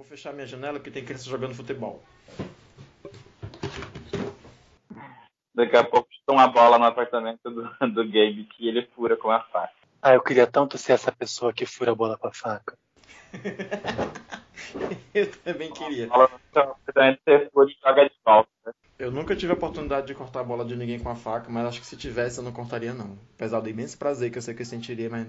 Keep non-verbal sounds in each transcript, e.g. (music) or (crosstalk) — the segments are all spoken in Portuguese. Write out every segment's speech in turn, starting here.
vou fechar minha janela porque tem criança jogando futebol. Daqui a pouco estão uma bola no apartamento do, do Gabe que ele fura com a faca. Ah, eu queria tanto ser essa pessoa que fura a bola com a faca. (laughs) eu também queria. Eu nunca tive a oportunidade de cortar a bola de ninguém com a faca, mas acho que se tivesse eu não cortaria não. Apesar do imenso prazer que eu sei que eu sentiria, mas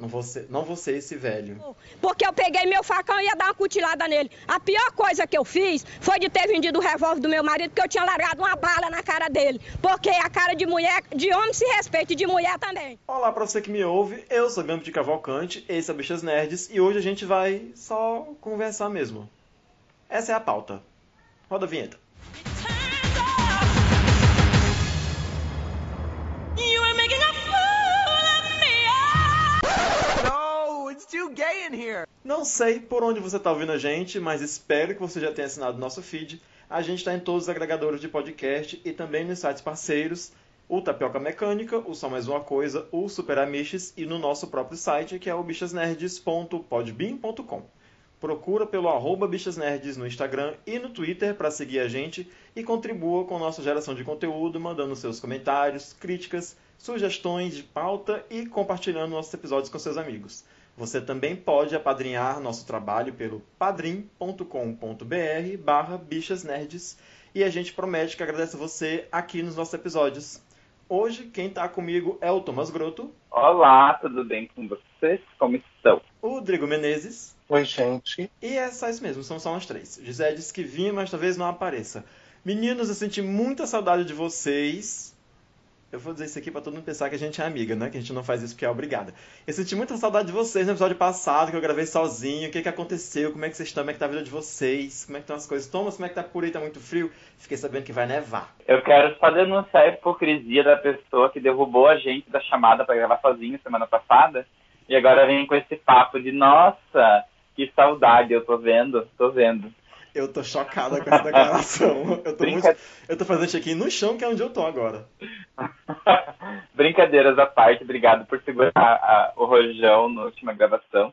não vou, ser, não vou ser esse velho. Porque eu peguei meu facão e ia dar uma cutilada nele. A pior coisa que eu fiz foi de ter vendido o revólver do meu marido, porque eu tinha largado uma bala na cara dele. Porque a cara de mulher, de homem se respeita e de mulher também. Olá pra você que me ouve, eu sou Gambo de Cavalcante, esse é Bichas Nerds, e hoje a gente vai só conversar mesmo. Essa é a pauta. Roda a vinheta. Não sei por onde você está ouvindo a gente, mas espero que você já tenha assinado o nosso feed. A gente está em todos os agregadores de podcast e também nos sites parceiros, o Tapioca Mecânica, o Só Mais Uma Coisa, o Super Amiches e no nosso próprio site, que é o bichasnerds.podbean.com. Procura pelo arroba bichasnerds no Instagram e no Twitter para seguir a gente e contribua com nossa geração de conteúdo, mandando seus comentários, críticas, sugestões de pauta e compartilhando nossos episódios com seus amigos. Você também pode apadrinhar nosso trabalho pelo padrim.com.br barra bichasnerds e a gente promete que agradece você aqui nos nossos episódios. Hoje, quem está comigo é o Thomas Groto. Olá, tudo bem com vocês? Como estão? O Rodrigo Menezes. Oi, gente. E é só isso mesmo, são só nós três. Gisele disse que vinha, mas talvez não apareça. Meninos, eu senti muita saudade de vocês. Eu vou dizer isso aqui pra todo mundo pensar que a gente é amiga, né? Que a gente não faz isso porque é obrigada. Eu senti muita saudade de vocês no episódio passado, que eu gravei sozinho. O que, que aconteceu? Como é que vocês estão? Como é que tá a vida de vocês? Como é que estão as coisas? Thomas, como é que tá por aí? Tá muito frio? Fiquei sabendo que vai nevar. Eu quero só denunciar a hipocrisia da pessoa que derrubou a gente da chamada para gravar sozinho semana passada. E agora vem com esse papo de, nossa, que saudade, eu tô vendo, tô vendo. Eu tô chocada com essa declaração. Eu tô, Brinca... muito... eu tô fazendo check-in no chão, que é onde eu tô agora. (laughs) Brincadeiras à parte, obrigado por segurar a, o rojão na última gravação.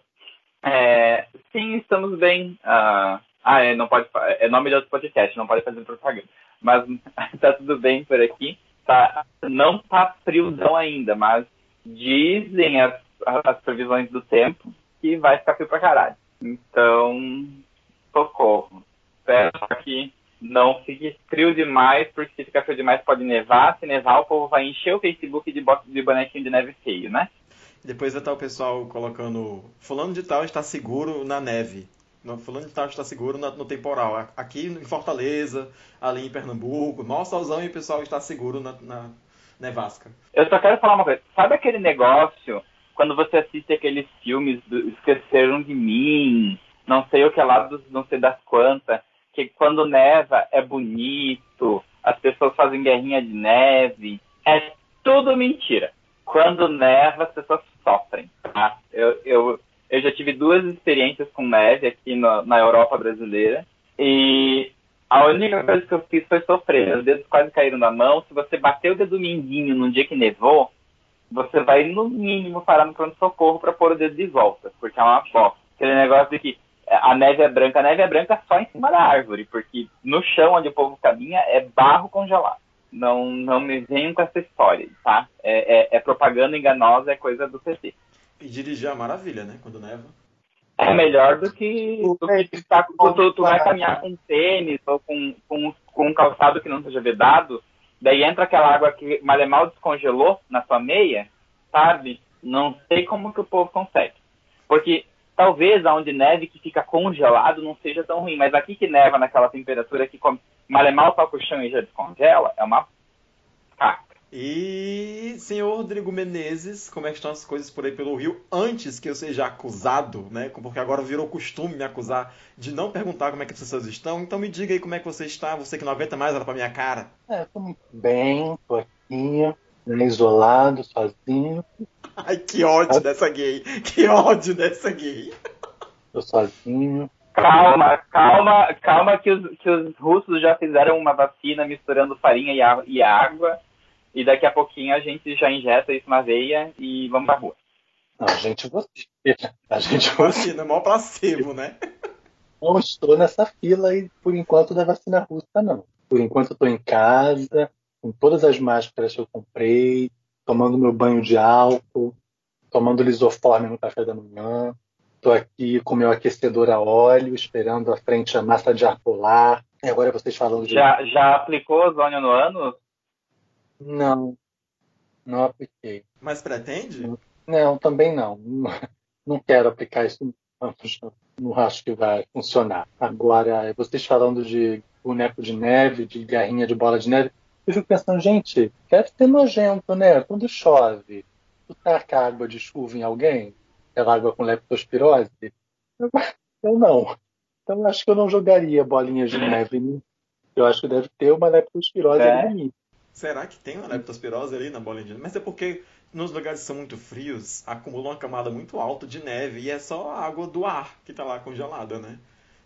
É, sim, estamos bem. Uh, ah, é, não pode, é nome de outro podcast, não pode fazer propaganda. Mas (laughs) tá tudo bem por aqui. Tá, não tá friozão ainda, mas dizem as, as previsões do tempo que vai ficar frio pra caralho. Então, socorro. Espero que não fique frio demais, porque se ficar frio demais pode nevar. Se nevar, o povo vai encher o Facebook de, de bonequinho de neve feio, né? Depois vai estar o pessoal colocando. Fulano de tal está seguro na neve. Fulano de tal está seguro no, temporal. Aqui em Fortaleza, ali em Pernambuco, nosso solzão e o pessoal está seguro na, na nevasca. Eu só quero falar uma coisa. Sabe aquele negócio quando você assiste aqueles filmes do Esqueceram de Mim, não sei o que lá, dos, não sei das quantas, que quando neva é bonito, as pessoas fazem guerrinha de neve. É tudo mentira. Quando neva, as pessoas sofrem. Tá? Eu, eu, eu já tive duas experiências com neve aqui no, na Europa brasileira. E a única coisa que eu fiz foi sofrer. Os dedos quase caíram na mão. Se você bater o dedo mindinho num dia que nevou, você vai, no mínimo, parar no pronto-socorro para pôr o dedo de volta. Porque é uma bosta. Aquele negócio de que a neve é branca, a neve é branca só em cima da árvore, porque no chão onde o povo caminha é barro congelado. Não, não me venham com essa história, tá? É, é, é propaganda enganosa, é coisa do PT. E dirigir é uma maravilha, né? Quando neva. É melhor do que, do que tá, tu, tu vai caminhar com tênis ou com, com, com um calçado que não seja vedado, daí entra aquela água que mal mal descongelou na sua meia, sabe? Não sei como que o povo consegue. Porque talvez aonde neve que fica congelado não seja tão ruim, mas aqui que neva naquela temperatura que mal mal toca o chão e já descongela, é uma caca. E, senhor Rodrigo Menezes, como é que estão as coisas por aí pelo Rio? Antes que eu seja acusado, né? Porque agora virou costume me acusar de não perguntar como é que as pessoas estão. Então me diga aí como é que você está, você que não aguenta mais olhar pra minha cara. É, tô muito bem, tô aqui, né, isolado, sozinho. Ai, que ódio dessa gay. Que ódio dessa gay. Tô sozinho. Calma, calma, calma que os, que os russos já fizeram uma vacina misturando farinha e, a, e água. E daqui a pouquinho a gente já injeta isso na veia e vamos pra rua. Não, a gente vacina. A gente vacina, é maior placebo, né? não estou nessa fila e por enquanto da vacina russa não. Por enquanto estou em casa, com todas as máscaras que eu comprei, tomando meu banho de álcool, tomando lisoforme no café da manhã. Estou aqui com meu aquecedor a óleo, esperando a frente a massa de ar polar. E agora vocês falando de. Já, já aplicou ozônio no ânus? Não, não apliquei. Mas pretende? Não, também não. Não quero aplicar isso. Não acho que vai funcionar. Agora, vocês falando de boneco de neve, de garrinha de bola de neve, eu fico pensando, gente, deve ser nojento, né? Quando chove, tu taca água de chuva em alguém, aquela água com leptospirose, eu, eu não. Então eu acho que eu não jogaria bolinhas de neve. Eu acho que deve ter uma leptospirose É. ali no mim. Será que tem uma leptospirose ali na bolinha de neve? Mas é porque nos lugares que são muito frios, acumula uma camada muito alta de neve e é só a água do ar que tá lá congelada, né?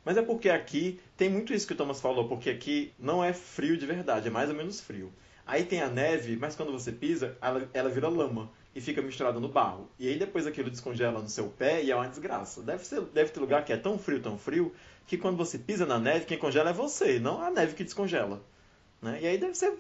Mas é porque aqui tem muito isso que o Thomas falou, porque aqui não é frio de verdade, é mais ou menos frio. Aí tem a neve, mas quando você pisa, ela, ela vira lama e fica misturada no barro. E aí depois aquilo descongela no seu pé e é uma desgraça. Deve, ser, deve ter lugar que é tão frio, tão frio, que quando você pisa na neve, quem congela é você, não a neve que descongela. Né? E aí deve ser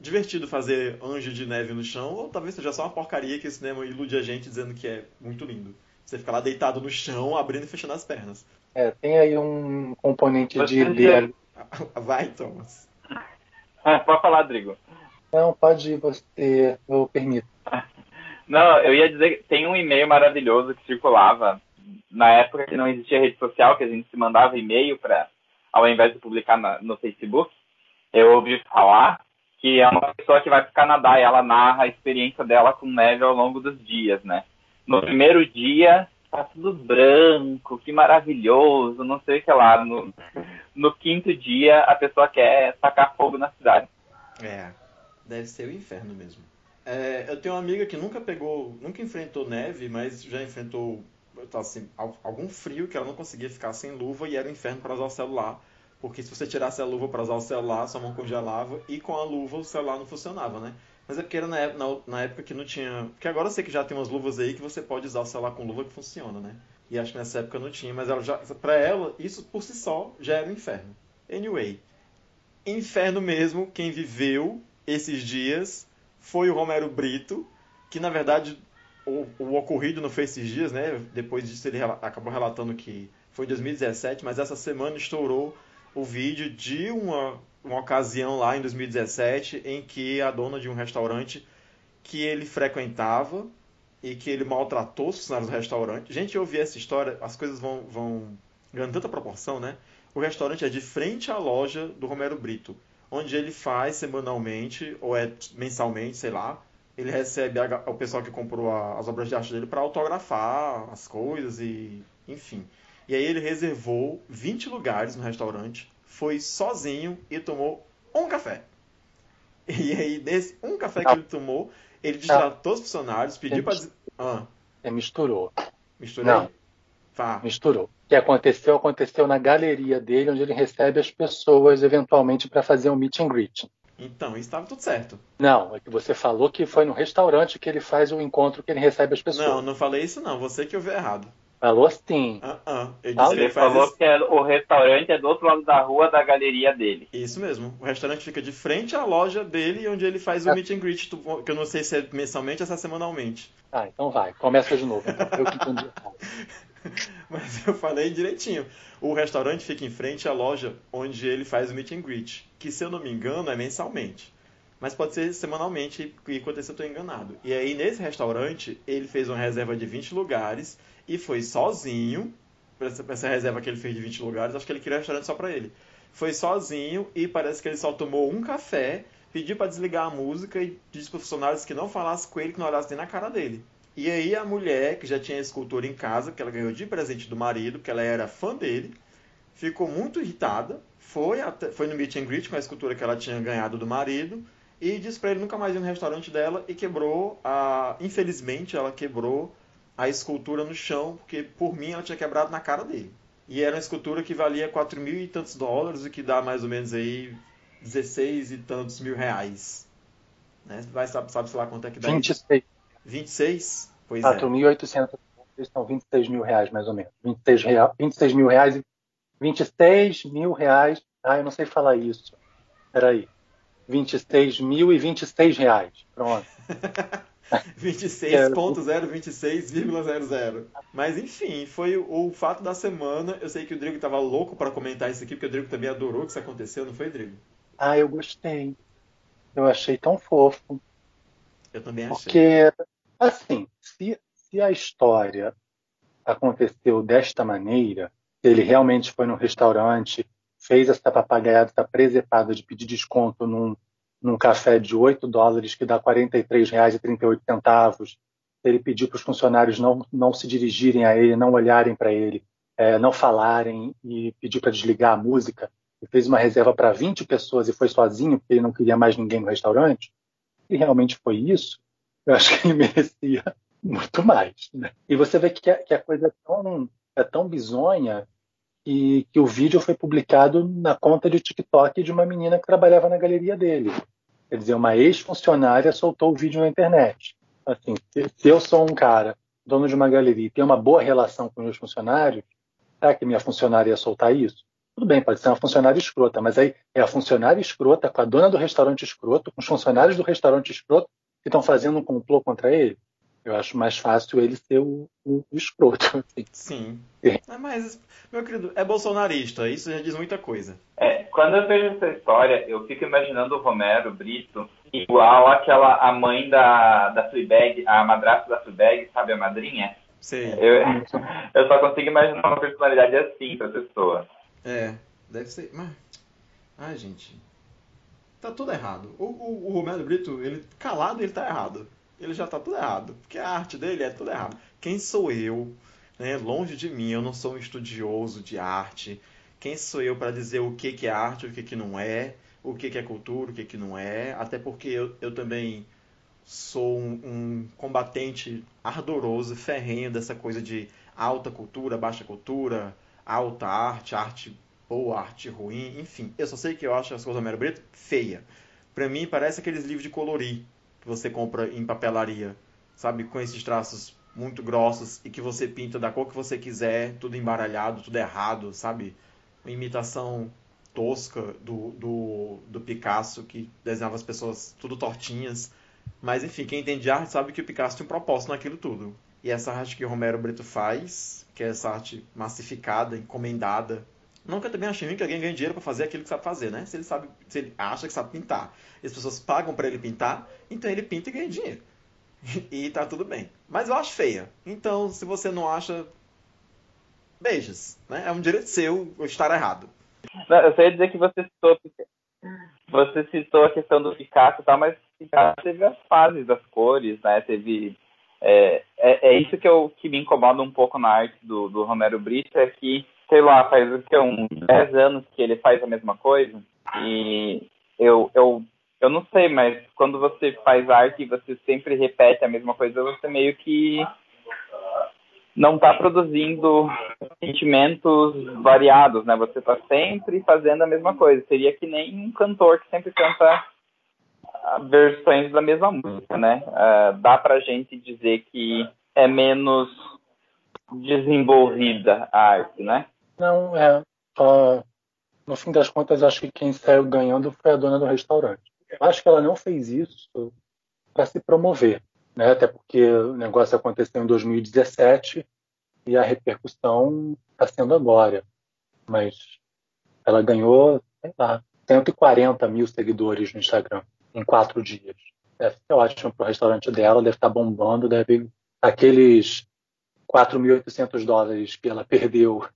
divertido fazer anjo de neve no chão, ou talvez seja só uma porcaria que o cinema ilude a gente dizendo que é muito lindo. Você fica lá deitado no chão, abrindo e fechando as pernas. É, tem aí um componente de Você ideia. (laughs) Vai, Thomas. Ah, Pode falar, Rodrigo. Não, pode ir você, eu permito. Não, eu ia dizer que tem um e-mail maravilhoso que circulava na época que não existia rede social, que a gente se mandava e-mail para, ao invés de publicar na- no Facebook. Eu ouvi falar que é uma pessoa que vai para o Canadá e ela narra a experiência dela com neve ao longo dos dias, né? No primeiro dia tá tudo branco, que maravilhoso, não sei o que lá. No, no quinto dia a pessoa quer tacar fogo na cidade. É, deve ser o inferno mesmo. É, eu tenho uma amiga que nunca pegou, nunca enfrentou neve, mas já enfrentou tá, assim, al- algum frio que ela não conseguia ficar sem luva e era um inferno para usar o celular. Porque se você tirasse a luva para usar o celular, sua mão congelava e com a luva o celular não funcionava, né? Mas é porque era na, ép- na- na época que não tinha. Porque agora eu sei que já tem umas luvas aí que você pode usar o celular com luva que funciona, né? E acho que nessa época não tinha, mas ela já, pra ela, isso por si só já era um inferno. Anyway, inferno mesmo, quem viveu esses dias foi o Romero Brito, que na verdade o, o ocorrido não foi esses dias, né? Depois disso ele acabou relatando que foi em 2017, mas essa semana estourou o vídeo de uma, uma ocasião lá em 2017 em que a dona de um restaurante que ele frequentava e que ele maltratou os funcionários do restaurante. Gente, eu ouvi essa história, as coisas vão, vão ganhando tanta proporção, né? O restaurante é de frente à loja do Romero Brito, onde ele faz semanalmente, ou é mensalmente, sei lá, ele recebe a- o pessoal que comprou a- as obras de arte dele para autografar as coisas e enfim. E aí ele reservou 20 lugares no restaurante, foi sozinho e tomou um café. E aí, desse um café que ele tomou, ele destratou os funcionários, pediu para. Ah, É, misturou. misturei? Não. Vá. Misturou. O que aconteceu, aconteceu na galeria dele, onde ele recebe as pessoas, eventualmente, para fazer um meet and greet. Então, isso estava tudo certo. Não, é que você falou que foi no restaurante que ele faz o encontro que ele recebe as pessoas. Não, não falei isso não, você que ouviu errado. Falou sim. Eu disse Ah, que Ele ele falou isso. que é- o restaurante é do outro lado da rua da galeria dele. Isso mesmo. O restaurante fica de frente à loja dele, onde ele faz o Ah. meet and greet, que eu não sei se é mensalmente ou se é semanalmente. Ah, então vai. Começa de novo. Então. Eu que entendi. (laughs) Mas eu falei direitinho. O restaurante fica em frente à loja onde ele faz o meet and greet, que se eu não me engano é mensalmente. Mas pode ser semanalmente, e quanto isso eu estou enganado. E aí nesse restaurante ele fez uma reserva de 20 lugares e foi sozinho para essa, essa reserva que ele fez de 20 lugares. Acho que ele queria um restaurante só para ele. Foi sozinho e parece que ele só tomou um café, pediu para desligar a música e disse para os funcionários que não falasse com ele, que não olhasse nem na cara dele. E aí a mulher, que já tinha a escultura em casa, que ela ganhou de presente do marido, que ela era fã dele, ficou muito irritada, foi, até- foi no meet and greet com a escultura que ela tinha ganhado do marido, e disse pra ele nunca mais ir no restaurante dela e quebrou a. Infelizmente, ela quebrou a escultura no chão, porque por mim ela tinha quebrado na cara dele. E era uma escultura que valia 4 mil e tantos dólares, o que dá mais ou menos aí 16 e tantos mil reais. Né? Vai, sabe, sabe sei lá quanto é que dá isso? 26, 26? Pois é. 4.800, são 26 mil reais, mais ou menos. 26, real, 26 mil reais e 26 mil reais. Ah, eu não sei falar isso. Peraí. 26 mil e 26 reais. Pronto. (laughs) 26.026,00. Mas enfim, foi o, o, fato da semana. Eu sei que o Drigo estava louco para comentar isso aqui, porque o Drigo também adorou que isso aconteceu, não foi, Drigo? Ah, eu gostei. Eu achei tão fofo. Eu também achei. Porque, assim, se, se a história aconteceu desta maneira, ele realmente foi no restaurante, fez essa papagaiada, está presepada de pedir desconto num, num café de 8 dólares, que dá R$ 43,38. Ele pediu para os funcionários não, não se dirigirem a ele, não olharem para ele, é, não falarem e pediu para desligar a música. Ele fez uma reserva para 20 pessoas e foi sozinho, porque ele não queria mais ninguém no restaurante. E realmente foi isso. Eu acho que ele (laughs) merecia muito mais. Né? E você vê que a, que a coisa é tão, é tão bizonha que, que o vídeo foi publicado na conta de TikTok de uma menina que trabalhava na galeria dele. Quer dizer, uma ex-funcionária soltou o vídeo na internet. Assim, se, eu sou um cara, dono de uma galeria, e tenho uma boa relação com meus funcionários, será que minha funcionária ia soltar isso? Tudo bem, pode ser uma funcionária escrota, mas aí é a funcionária escrota com a dona do restaurante escroto, com os funcionários do restaurante escroto que estão fazendo um complô contra ele. Eu acho mais fácil ele ser o, o, o escroto. (laughs) Assim. Sim. É. Mas, meu querido, é bolsonarista, isso já diz muita coisa. É, quando eu vejo essa história, eu fico imaginando o Romero Brito igual aquela a mãe da, da Fleabag, a madrasta da Fleabag, sabe a madrinha? Sim. Eu, (laughs) eu só consigo imaginar uma personalidade assim pra pessoa. É, deve ser. Mas. Ai, gente. Tá tudo errado. O, o, o Romero Brito, ele calado, ele tá errado ele já está tudo errado. Porque a arte dele é tudo errado. Quem sou eu? Né? Longe de mim, eu não sou um estudioso de arte. Quem sou eu para dizer o que, que é arte o que, que não é? O que, que é cultura, o que, que não é? Até porque eu, eu também sou um, um combatente ardoroso, ferrenho dessa coisa de alta cultura, baixa cultura, alta arte, arte boa, arte ruim, enfim. Eu só sei que eu acho as coisas do Homero Brito feia. Para mim parece aqueles livros de colorir que você compra em papelaria, sabe? Com esses traços muito grossos e que você pinta da cor que você quiser, tudo embaralhado, tudo errado, sabe? Uma imitação tosca do, do, do Picasso, que desenhava as pessoas tudo tortinhas. Mas enfim, quem entende arte sabe que o Picasso tinha um propósito naquilo tudo. E essa arte que o Romero Brito faz, que é essa arte massificada, encomendada, Nunca também achei ruim que alguém ganhe dinheiro para fazer aquilo que sabe fazer, né? Se ele sabe, se ele acha que sabe pintar, as pessoas pagam para ele pintar, então ele pinta e ganha dinheiro. (laughs) e tá tudo bem. Mas eu acho feia. Então, se você não acha, beijos, né? É um direito seu estar errado. Não, eu sei dizer que você citou, você citou a questão do Picasso e tal, mas Picasso teve as fases das cores, né? Teve é, é, é, isso que, eu, que me incomoda um pouco na arte do, do Romero Brito, é que sei lá, faz que, uns 10 anos que ele faz a mesma coisa. E eu, eu, eu não sei, mas quando você faz arte e você sempre repete a mesma coisa, você meio que não está produzindo sentimentos variados, né? Você está sempre fazendo a mesma coisa. Seria que nem um cantor que sempre canta versões da mesma música, né? Uh, dá pra gente dizer que é menos desenvolvida a arte, né? Não, é. Uh, no fim das contas, acho que quem saiu ganhando foi a dona do restaurante. Acho que ela não fez isso para se promover, né? até porque o negócio aconteceu em 2017 e a repercussão está sendo agora. Mas ela ganhou, sei lá, 140 mil seguidores no Instagram em quatro dias. Deve ser ótimo para o restaurante dela, deve estar tá bombando, deve aqueles 4.800 dólares que ela perdeu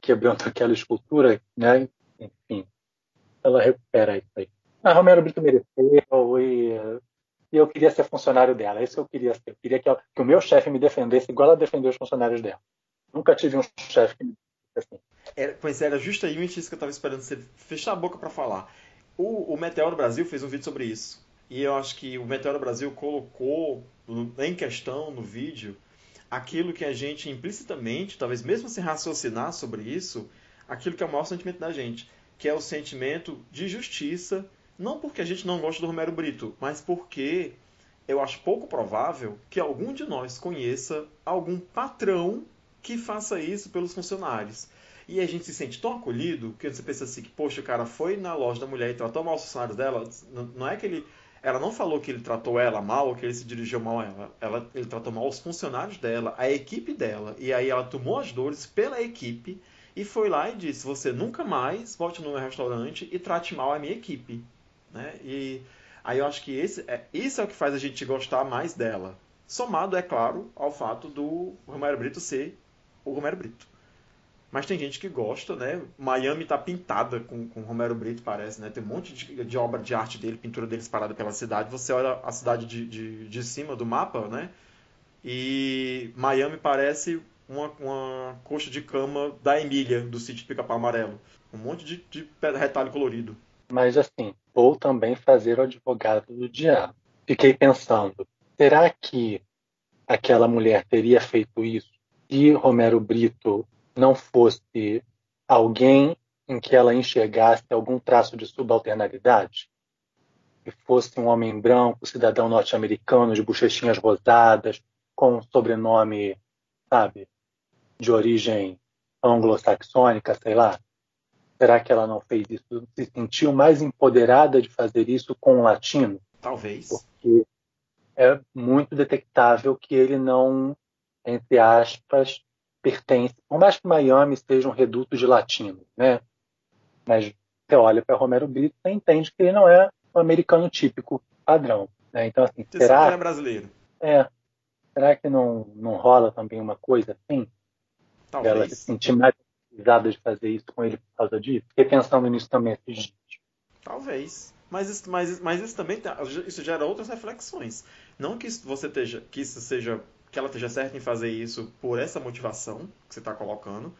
quebrando aquela escultura, né? Enfim, ela recupera isso aí. A Romero Brito mereceu e, e, eu queria ser funcionário dela. Isso eu queria ser. Eu queria que, que o meu chefe me defendesse igual ela defendeu os funcionários dela. Nunca tive um chefe que me assim. Era, pois era justamente isso que eu estava esperando você fechar a boca para falar. O, o Meteoro Brasil fez um vídeo sobre isso. E eu acho que o Meteoro Brasil colocou em questão no vídeo aquilo que a gente implicitamente, talvez mesmo sem raciocinar sobre isso, aquilo que é o maior sentimento da gente, que é o sentimento de justiça, não porque a gente não gosta do Romero Brito, mas porque eu acho pouco provável que algum de nós conheça algum patrão que faça isso pelos funcionários. E a gente se sente tão acolhido que você pensa assim, que, poxa, o cara foi na loja da mulher e tratou mal os funcionários dela. Não é que ele. Ela não falou que ele tratou ela mal ou que ele se dirigiu mal a ela. ela. Ele tratou mal os funcionários dela, a equipe dela. E aí ela tomou as dores pela equipe e foi lá e disse: Você nunca mais volte no meu restaurante e trate mal a minha equipe. Né? E aí eu acho que esse é, isso é o que faz a gente gostar mais dela. Somado, é claro, ao fato do Romero Brito ser o Romero Brito. Mas tem gente que gosta, né? Miami tá pintada com, com Romero Brito, parece, né? Tem um monte de, de obra de arte dele, pintura dele espalhada pela cidade. Você olha a cidade de, de, de cima do mapa, né? E Miami parece uma, uma coxa de cama da Emília, do sítio Pica-Pau Amarelo. Um monte de, de retalho colorido. Mas assim, vou também fazer o advogado do diabo. Fiquei pensando, será que aquela mulher teria feito isso se Romero Brito não fosse alguém em que ela enxergasse algum traço de subalternalidade? Que fosse um homem branco, cidadão norte-americano, de bochechinhas rosadas, com um sobrenome, sabe, de origem anglo-saxônica, sei lá? Será que ela não fez isso? Se sentiu mais empoderada de fazer isso com um latino? Talvez. Porque é muito detectável que ele não, entre aspas, pertence, por mais que Miami seja um reduto de latinos, né? Mas você olha para Romero Brito e entende que ele não é um americano típico padrão. Né? Então, assim, você será que é brasileiro? É. Será que não, não rola também uma coisa assim? Talvez. Ela se sentir mais precisada de fazer isso com ele por causa disso? Fiquei pensando nisso também esses dias. Talvez. Mas isso, mas, mas isso também tá, isso gera outras reflexões. Não que você esteja, que isso seja que ela esteja certa em fazer isso por essa motivação que você está colocando,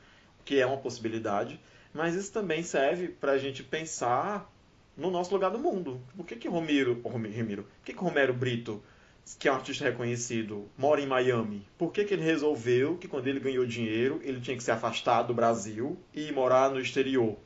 que é uma possibilidade, mas isso também serve para a gente pensar no nosso lugar do mundo. Por que que Romero, Romero, por que que Romero Brito, que é um artista reconhecido, mora em Miami? Por que que ele resolveu que quando ele ganhou dinheiro, ele tinha que se afastar do Brasil e morar no exterior?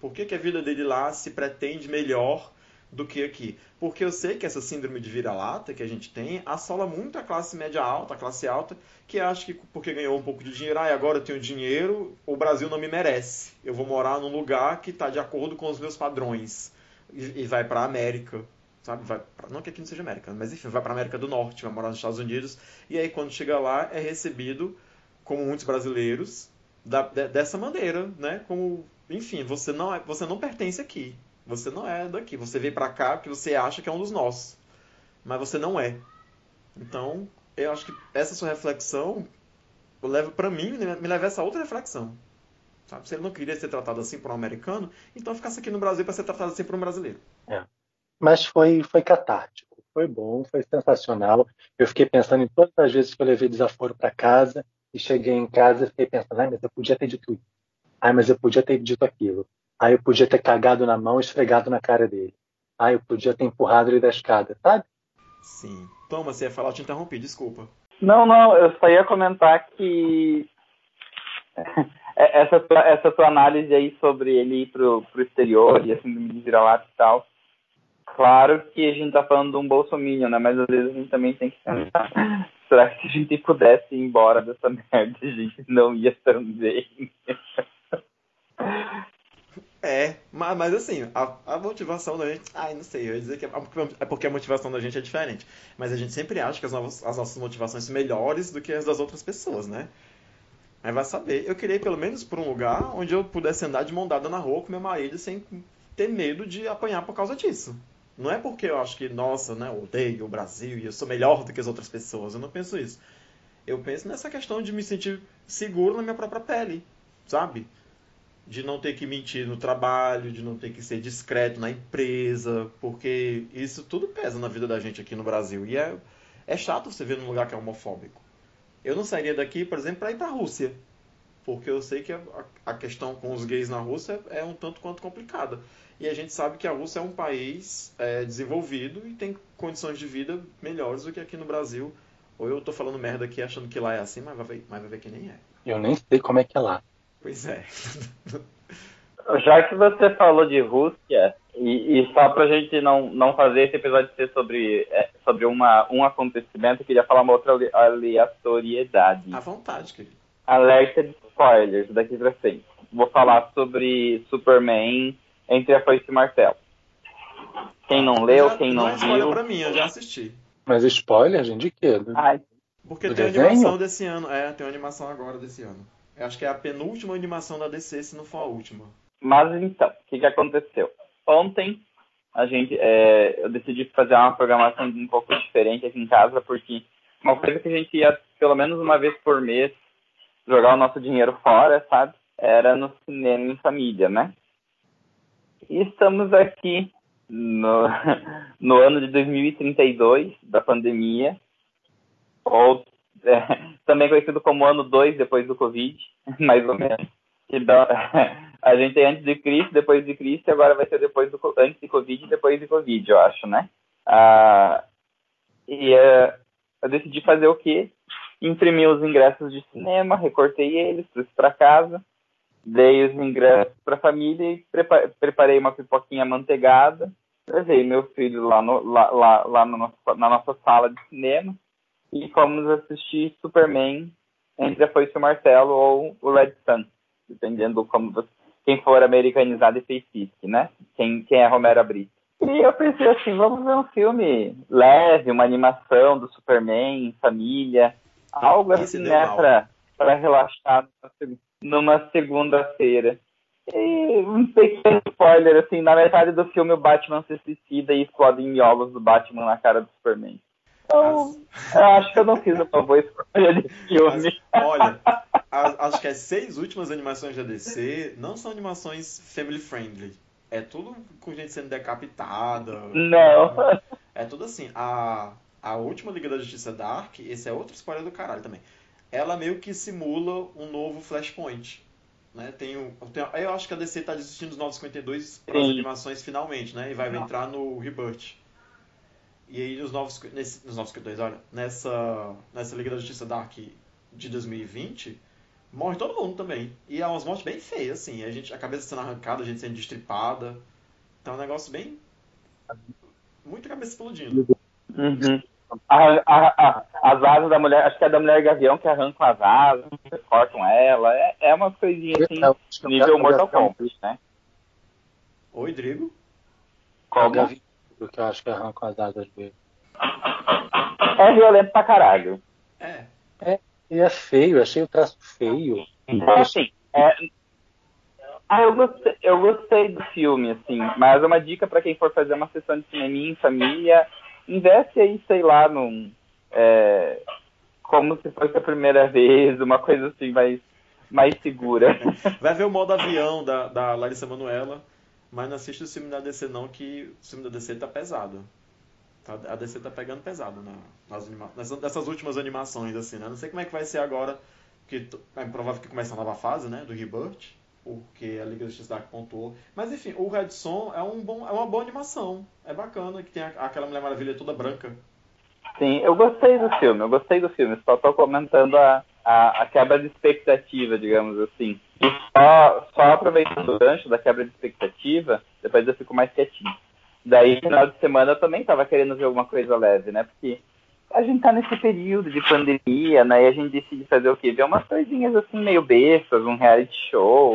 Por que que a vida dele lá se pretende melhor do que aqui. Porque eu sei que essa síndrome de vira-lata que a gente tem assola muito a classe média alta, a classe alta, que acha que porque ganhou um pouco de dinheiro, ah, agora eu tenho dinheiro, o Brasil não me merece. Eu vou morar num lugar que está de acordo com os meus padrões. E, e vai para a América. Sabe? Vai pra, não que aqui não seja América, mas enfim, vai para a América do Norte, vai morar nos Estados Unidos. E aí quando chega lá é recebido, como muitos brasileiros, da, de, dessa maneira, né? Como, enfim, você não, é, você não pertence aqui. Você não é daqui. Você veio para cá porque você acha que é um dos nossos. Mas você não é. Então, eu acho que essa sua reflexão leva para mim, me leva a essa outra reflexão. Sabe? Se ele não queria ser tratado assim por um americano, então ficasse aqui no Brasil para ser tratado assim por um brasileiro. É. Mas foi, foi catártico. Foi bom, foi sensacional. Eu fiquei pensando em todas as vezes que eu levei desaforo para casa e cheguei em casa e fiquei pensando, ai, mas eu podia ter dito isso. Ai, mas eu podia ter dito aquilo. Aí eu podia ter cagado na mão e esfregado na cara dele. Aí eu podia ter empurrado ele da escada, sabe? Sim. Toma, você ia falar, eu te interrompi, desculpa. Não, não, eu só ia comentar que (laughs) essa tua, essa tua análise aí sobre ele ir pro, pro exterior e assim de vira-lata e tal. Claro que a gente tá falando de um bolsominion, né? Mas às vezes a gente também tem que pensar. (laughs) Será que se a gente pudesse ir embora dessa (laughs) merda, a gente não ia também? É, mas, mas assim, a, a, motivação da gente. Ai, não sei, eu ia dizer que é, é porque a motivação da gente é diferente. Mas a gente sempre acha que as, novas, as nossas motivações são melhores do que as das outras pessoas, né? Mas vai saber. Eu queria ir pelo menos por um lugar onde eu pudesse andar de mão dada na rua com meu marido sem ter medo de apanhar por causa disso. Não é porque eu acho que, nossa, né, eu odeio o Brasil e eu sou melhor do que as outras pessoas. Eu não penso isso. Eu penso nessa questão de me sentir seguro na minha própria pele, sabe? De não ter que mentir no trabalho, de não ter que ser discreto na empresa, porque isso tudo pesa na vida da gente aqui no Brasil. E é, é chato você ver num lugar que é homofóbico. Eu não sairia daqui, por exemplo, para ir para a Rússia, porque eu sei que a, a, questão com os gays na Rússia é um tanto quanto complicada. E a gente sabe que a Rússia é um país é, desenvolvido e tem condições de vida melhores do que aqui no Brasil. Ou eu estou falando merda aqui achando que lá é assim, mas vai, ver, mas vai ver que nem é. Eu nem sei como é que é lá. Pois é. Já que você falou de Rússia, e, e só pra gente não, não fazer esse episódio ser sobre, é, sobre uma, um acontecimento, eu queria falar uma outra aleatoriedade. À vontade, querido. Alerta de spoilers daqui pra frente. vou falar sobre Superman entre a Foice e o Martelo. Quem não leu, Já- quem não spoiler viu. pra mim, eu já assisti. Mas spoiler, gente, de quê? Ai, Porque Do tem desenho? animação desse ano. É, tem uma animação agora desse ano. Acho que é a penúltima animação da DC, se não for a última. Mas então, o que, que aconteceu? Ontem a gente, é, eu decidi fazer uma programação um pouco diferente aqui em casa, porque uma coisa que a gente ia pelo menos uma vez por mês jogar o nosso dinheiro fora, sabe? Era no cinema em família, né? E estamos aqui no, (laughs) no ano de 2032 da pandemia, ou é, também conhecido como ano 2 depois do Covid, (laughs) mais ou menos. Dá- (laughs) a gente tem antes de Cristo, depois de Cristo, e agora vai ser depois do, antes de Covid e depois de Covid, eu acho, né? Ah, e eh, eu decidi fazer o quê? Imprimi os ingressos de cinema, recortei eles, trouxe para casa, dei os ingressos para a família e prepa- preparei uma pipoquinha manteigada, levei meu filho lá, no, lá, lá, lá no nosso- na nossa sala de cinema e fomos assistir Superman entre a Foice e o Martelo ou o Red Sun, dependendo como você, quem for americanizado e fez Fisk, né? Quem, quem é Romero Brito. E eu pensei assim, vamos ver um filme leve, uma animação do Superman, família, algo assim, né, pra, pra relaxar numa seg- numa segunda-feira. E um pequeno spoiler, assim, na metade do filme o Batman se suicida e explode em miolos do Batman na cara do Superman. Então, eu acho que eu não fiz uma boa escolha de filme. Mas, olha, (laughs) as- acho que as seis últimas animações da DC não são animações family friendly. É tudo com gente sendo decapitada. Não. É tudo assim. A, a última Liga da Justiça Dark, esse é outro spoiler do caralho também. Ela meio que simula um novo Flashpoint. Né? Tem tem, eu acho que a DC tá desistindo dos 952 para as animações finalmente, né? E vai entrar no Rebirth. E aí nos novos, nesse, nos 952, olha, nessa, nessa Liga da Justiça Dark de 2020, morre todo mundo também. E é umas mortes bem feias, assim. A, gente, a cabeça sendo arrancada, a gente sendo destripada. Então é um negócio bem. Muita cabeça explodindo. Uhum. A- a- a- as asas da mulher, acho que é da mulher gavião que arrancam as asas, cortam ela. É, é umas coisinhas assim, é o nível Mortal Kombat, né? Oi, Drigo. é o Como? Gavião que eu acho que arrancam as asas dele. É violento pra caralho. É. E é feio, achei o traço feio. É assim, é... Ah, eu gostei, eu gostei do filme, assim, mas é uma dica pra quem for fazer uma sessão de cinema em família, investe aí, sei lá, num. é, como se fosse a primeira vez, uma coisa assim mais, mais segura. Vai ver o modo avião da, da Larissa Manoela, mas não assiste o filme da DC não, que o filme da DC tá pesado. Tá- A DC tá pegando pesado na, nas anima- nessas, últimas animações, assim, né? Não sei como é que vai ser agora, t- é provável que comece a nova fase, né? Do Rebirth, porque a Liga da Justiça Dark pontuou. Mas enfim, o Red Son é, um bom, é uma boa animação. É bacana, que tem aquela Mulher Maravilha toda branca. Sim, eu gostei do filme, eu gostei do filme, só tô comentando a, a, a quebra de expectativa, digamos assim. E só, só aproveitando o gancho da quebra de expectativa, depois eu fico mais quietinho. Daí, final de semana, eu também tava querendo ver alguma coisa leve, né? Porque a gente tá nesse período de pandemia, né? E a gente decide fazer o quê? Ver umas coisinhas assim meio bestas, um reality show,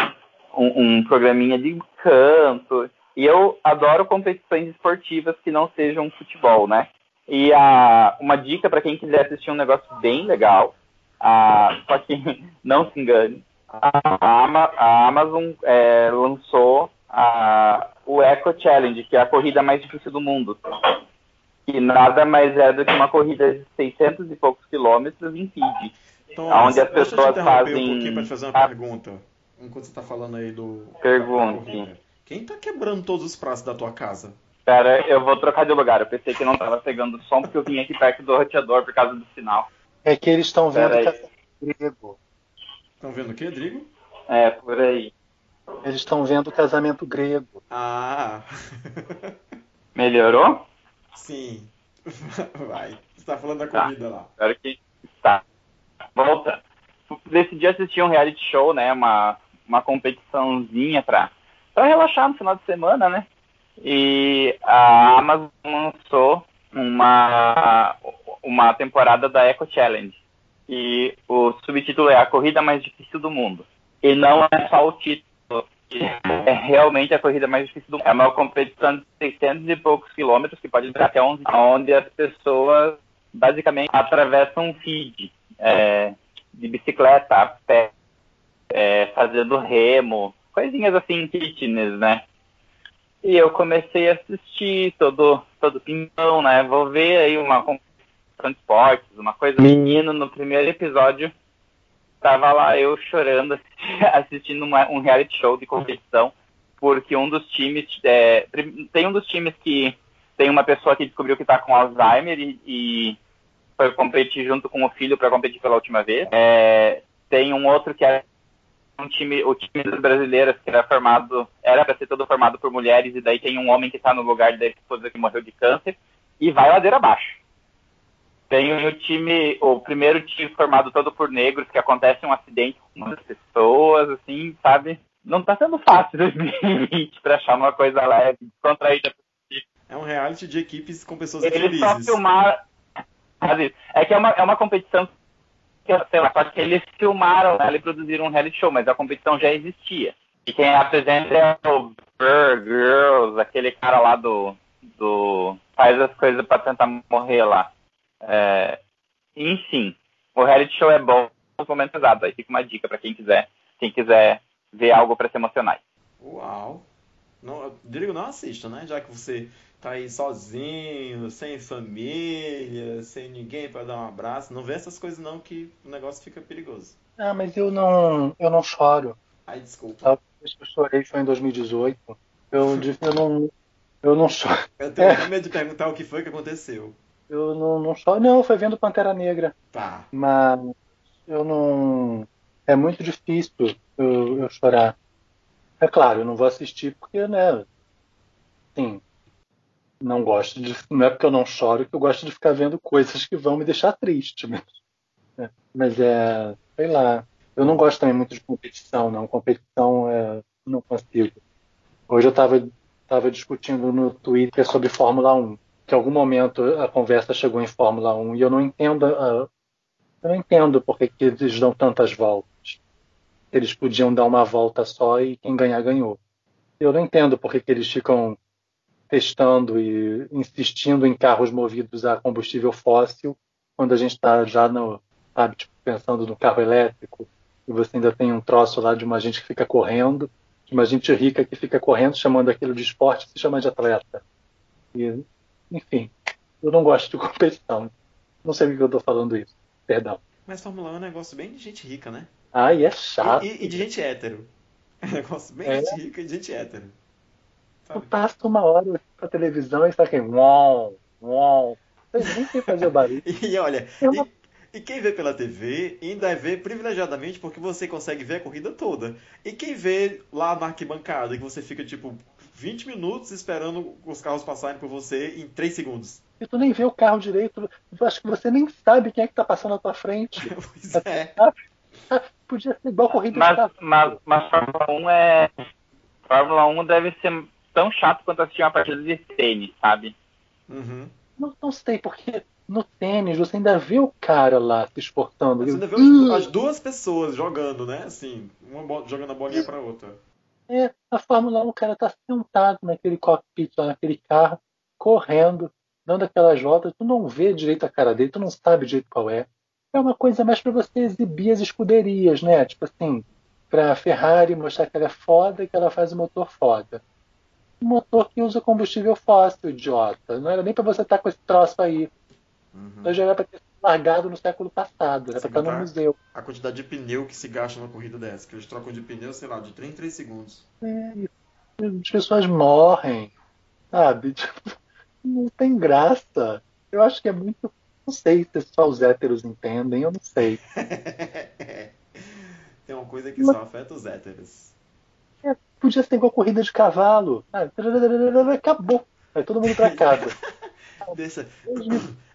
um, um programinha de canto. E eu adoro competições esportivas que não sejam futebol, né? E a, uma dica para quem quiser assistir um negócio bem legal, a, só que (laughs) não se engane, a, Ama- a Amazon é, lançou a, o Eco Challenge, que é a corrida mais difícil do mundo. E nada mais é do que uma corrida de 600 e poucos quilômetros em Fiji. Então, Onde as deixa eu te pessoas fazem- um pouquinho pra te fazer uma Ah. pergunta. Enquanto você tá falando aí do. Pergunte. Quem tá quebrando todos os pratos da tua casa? Pera, eu vou trocar de lugar. Eu pensei que não tava pegando som porque eu vim aqui perto do roteador por causa do sinal. É que eles estão vendo casamento grego. Estão vendo o quê, Drigo? É, por aí. Eles estão vendo casamento grego. Ah! (laughs) Melhorou? Sim. (laughs) Vai. Você tá falando da Tá. corrida lá. Espero que. Tá. Volta. Decidi assistir um reality show, né? Uma, uma competiçãozinha pra, pra relaxar no final de semana, né? E a Amazon lançou uma, uma temporada da Eco Challenge. E o subtítulo é A Corrida Mais Difícil do Mundo. E não é só o título. É realmente a corrida mais difícil do mundo. É uma competição de 600 e poucos quilômetros, que pode durar até 11, onde as pessoas basicamente atravessam um feed é, de bicicleta, a pé, é, fazendo remo, coisinhas assim, fitness, né? E eu comecei a assistir todo, todo pintão, né? Vou ver aí uma competição de esportes, uma coisa. Menino, no primeiro episódio, tava lá eu chorando, (laughs) assistindo uma, um reality show de competição, porque um dos times, é, tem um dos times que tem uma pessoa que descobriu que tá com Alzheimer e, e foi competir junto com o filho para competir pela última vez. É, tem um outro que é um time, o time das brasileiras que era formado, era para ser todo formado por mulheres e daí tem um homem que está no lugar da esposa que morreu de câncer e vai ladeira abaixo. Tem o time, o primeiro time formado todo por negros que acontece um acidente com umas pessoas, assim, sabe? Não tá sendo fácil (laughs) 2020 para achar uma coisa leve, contraída. É um reality de equipes com pessoas Eles felizes. só filmaram. É que é uma, é uma competição que, sei lá, só que eles filmaram ela e produziram um reality show, mas a competição já existia. E quem apresenta é o Burr Girls, aquele cara lá do. do faz as coisas para tentar morrer lá. É, enfim, o reality show é bom nos momentos exatos. Aí fica uma dica para quem quiser, quem quiser ver algo para se emocionar. Uau! Não, digo, não assista, né? Já que você tá aí sozinho, sem família, sem ninguém para dar um abraço. Não vê essas coisas não que o negócio fica perigoso. Ah, mas eu não, eu não choro. Ai, desculpa. A vez que eu chorei foi em 2018. Eu, eu não, eu não choro. Eu tenho (laughs) é. medo de perguntar o que foi que aconteceu. Eu não, não choro. Não, foi vendo Pantera Negra. Tá. Mas eu não. É muito difícil eu, eu chorar. É claro, eu não vou assistir porque, né? Sim, não gosto de. Não é porque eu não choro que eu gosto de ficar vendo coisas que vão me deixar triste mesmo. É, mas é. Sei lá. Eu não gosto também muito de competição, não. Competição é, não consigo. Hoje eu estava tava discutindo no Twitter sobre Fórmula 1. Que em algum momento a conversa chegou em Fórmula 1 e eu não entendo. A, eu não entendo porque que eles dão tantas voltas. Eles podiam dar uma volta só e quem ganhar ganhou. Eu não entendo porque que eles ficam testando e insistindo em carros movidos a combustível fóssil, quando a gente está já no, sabe, tipo, pensando no carro elétrico, e você ainda tem um troço lá de uma gente que fica correndo, de uma gente rica que fica correndo, chamando aquilo de esporte, se chama de atleta. E, enfim, eu não gosto de (laughs) competição. Não sei por que eu estou falando isso. Perdão. Mas Fórmula 1 é um negócio bem de gente rica, né? Ah, e é chato. E, e de gente hétero. É um negócio bem é. de gente rica e de gente hétero. Eu passo uma hora pra televisão e está aqui, uau, uau. Vocês nem tem fazer o barulho. (laughs) e olha, não... e, e, quem vê pela TV ainda vê privilegiadamente porque você consegue ver a corrida toda. E quem vê lá na arquibancada, que você fica tipo 20 minutos esperando os carros passarem por você em 3 segundos. E tu nem vê o carro direito, eu acho que você nem sabe quem é que tá passando na tua frente. (laughs) pois é. Podia ser igual corrida mas, de mas, mas Fórmula 1 é. Fórmula 1 deve ser tão chato quanto assistir uma partida de tênis, sabe? Uhum. Não, não sei, porque no tênis você ainda vê o cara lá se exportando. Você ainda vê uh! as duas pessoas jogando, né? Assim, uma jogando a bolinha para outra. É, na Fórmula 1 o cara tá sentado naquele cockpit lá, naquele carro, correndo, dando aquelas voltas, tu não vê direito a cara dele, tu não sabe direito qual é. É uma coisa mais para você exibir as escuderias, né? Tipo assim, pra Ferrari mostrar que ela é foda e que ela faz o motor foda motor que usa combustível fóssil, idiota. Não era nem para você estar tá com esse troço aí. Uhum. Então já era para ter largado no século passado, era para estar no museu. A quantidade de pneu que se gasta numa corrida dessa, que eles trocam de pneu, sei lá, de 3 em 3 segundos. É, as pessoas morrem, sabe? (laughs) Tipo, não tem graça. Eu acho que é muito. Não sei se só os héteros entendem, eu não sei. (laughs) tem uma coisa que Mas... só afeta os héteros. É, podia ser igual corrida de cavalo. Ah, acabou. Vai todo mundo pra casa. (laughs) deixa...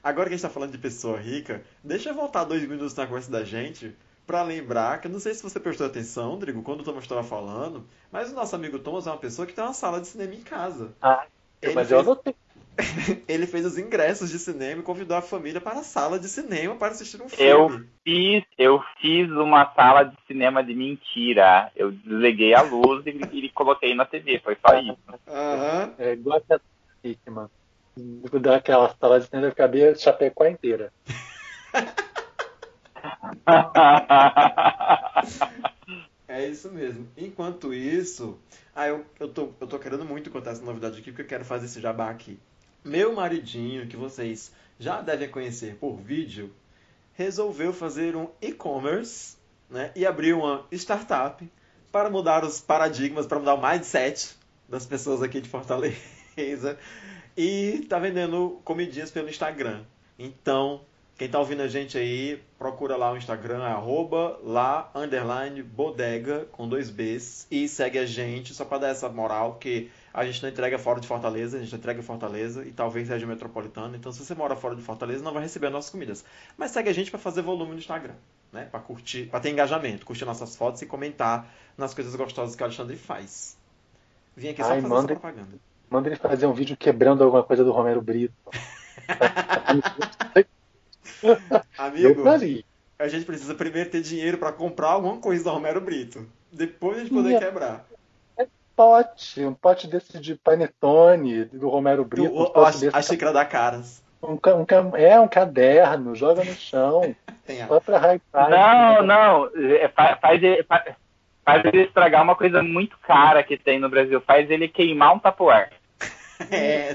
Agora que a gente tá falando de pessoa rica, deixa eu voltar dois minutos na conversa da gente para lembrar que eu não sei se você prestou atenção, Rodrigo, quando o Thomas estava falando, mas o nosso amigo Thomas é uma pessoa que tem uma sala de cinema em casa. Ah, Ele mas fez... eu anotei. (laughs) ele fez os ingressos de cinema e convidou a família para a sala de cinema para assistir um Eu filme. fiz, eu fiz uma sala de cinema de mentira. Eu desliguei a luz e, e coloquei na TV. Foi só isso. Aham. É igual Hickman. Dar aquela sala de cinema cabia Chapecó inteira. (laughs) É isso mesmo. Enquanto isso, ah, eu, eu, tô, eu tô querendo muito contar essa novidade aqui, porque eu quero fazer esse jabá aqui. Meu maridinho, que vocês já devem conhecer por vídeo, resolveu fazer um e-commerce né, e abrir uma startup para mudar os paradigmas, para mudar o mindset das pessoas aqui de Fortaleza. E tá vendendo comidinhas pelo Instagram. Então, quem tá ouvindo a gente aí, procura lá o Instagram, é arroba lá, underline, bodega, com dois Bs, e segue a gente, só para dar essa moral, que a gente não entrega fora de Fortaleza, a gente entrega em Fortaleza e talvez região metropolitana, então se você mora fora de Fortaleza, não vai receber as nossas comidas. Mas segue a gente para fazer volume no Instagram, né? Para curtir, para ter engajamento, curtir nossas fotos e comentar nas coisas gostosas que o Alexandre faz. Vim aqui só Ai, fazer manda- essa propaganda. Manda ele fazer um vídeo quebrando alguma coisa do Romero Brito. (laughs) Amigo, a gente precisa primeiro ter dinheiro para comprar alguma coisa do Romero Brito. Depois a gente poder Sim, é. quebrar. Pote, um pote desse de panetone do Romero Brito. O- um a, pote desse, a xícara da Caras. um, um é um caderno, joga no chão, (laughs) Tem a... só pra hypar. Não, não. é, fa- Faz ele, fa- faz ele estragar uma coisa muito cara que tem no Brasil. Faz ele queimar um tapoar. É,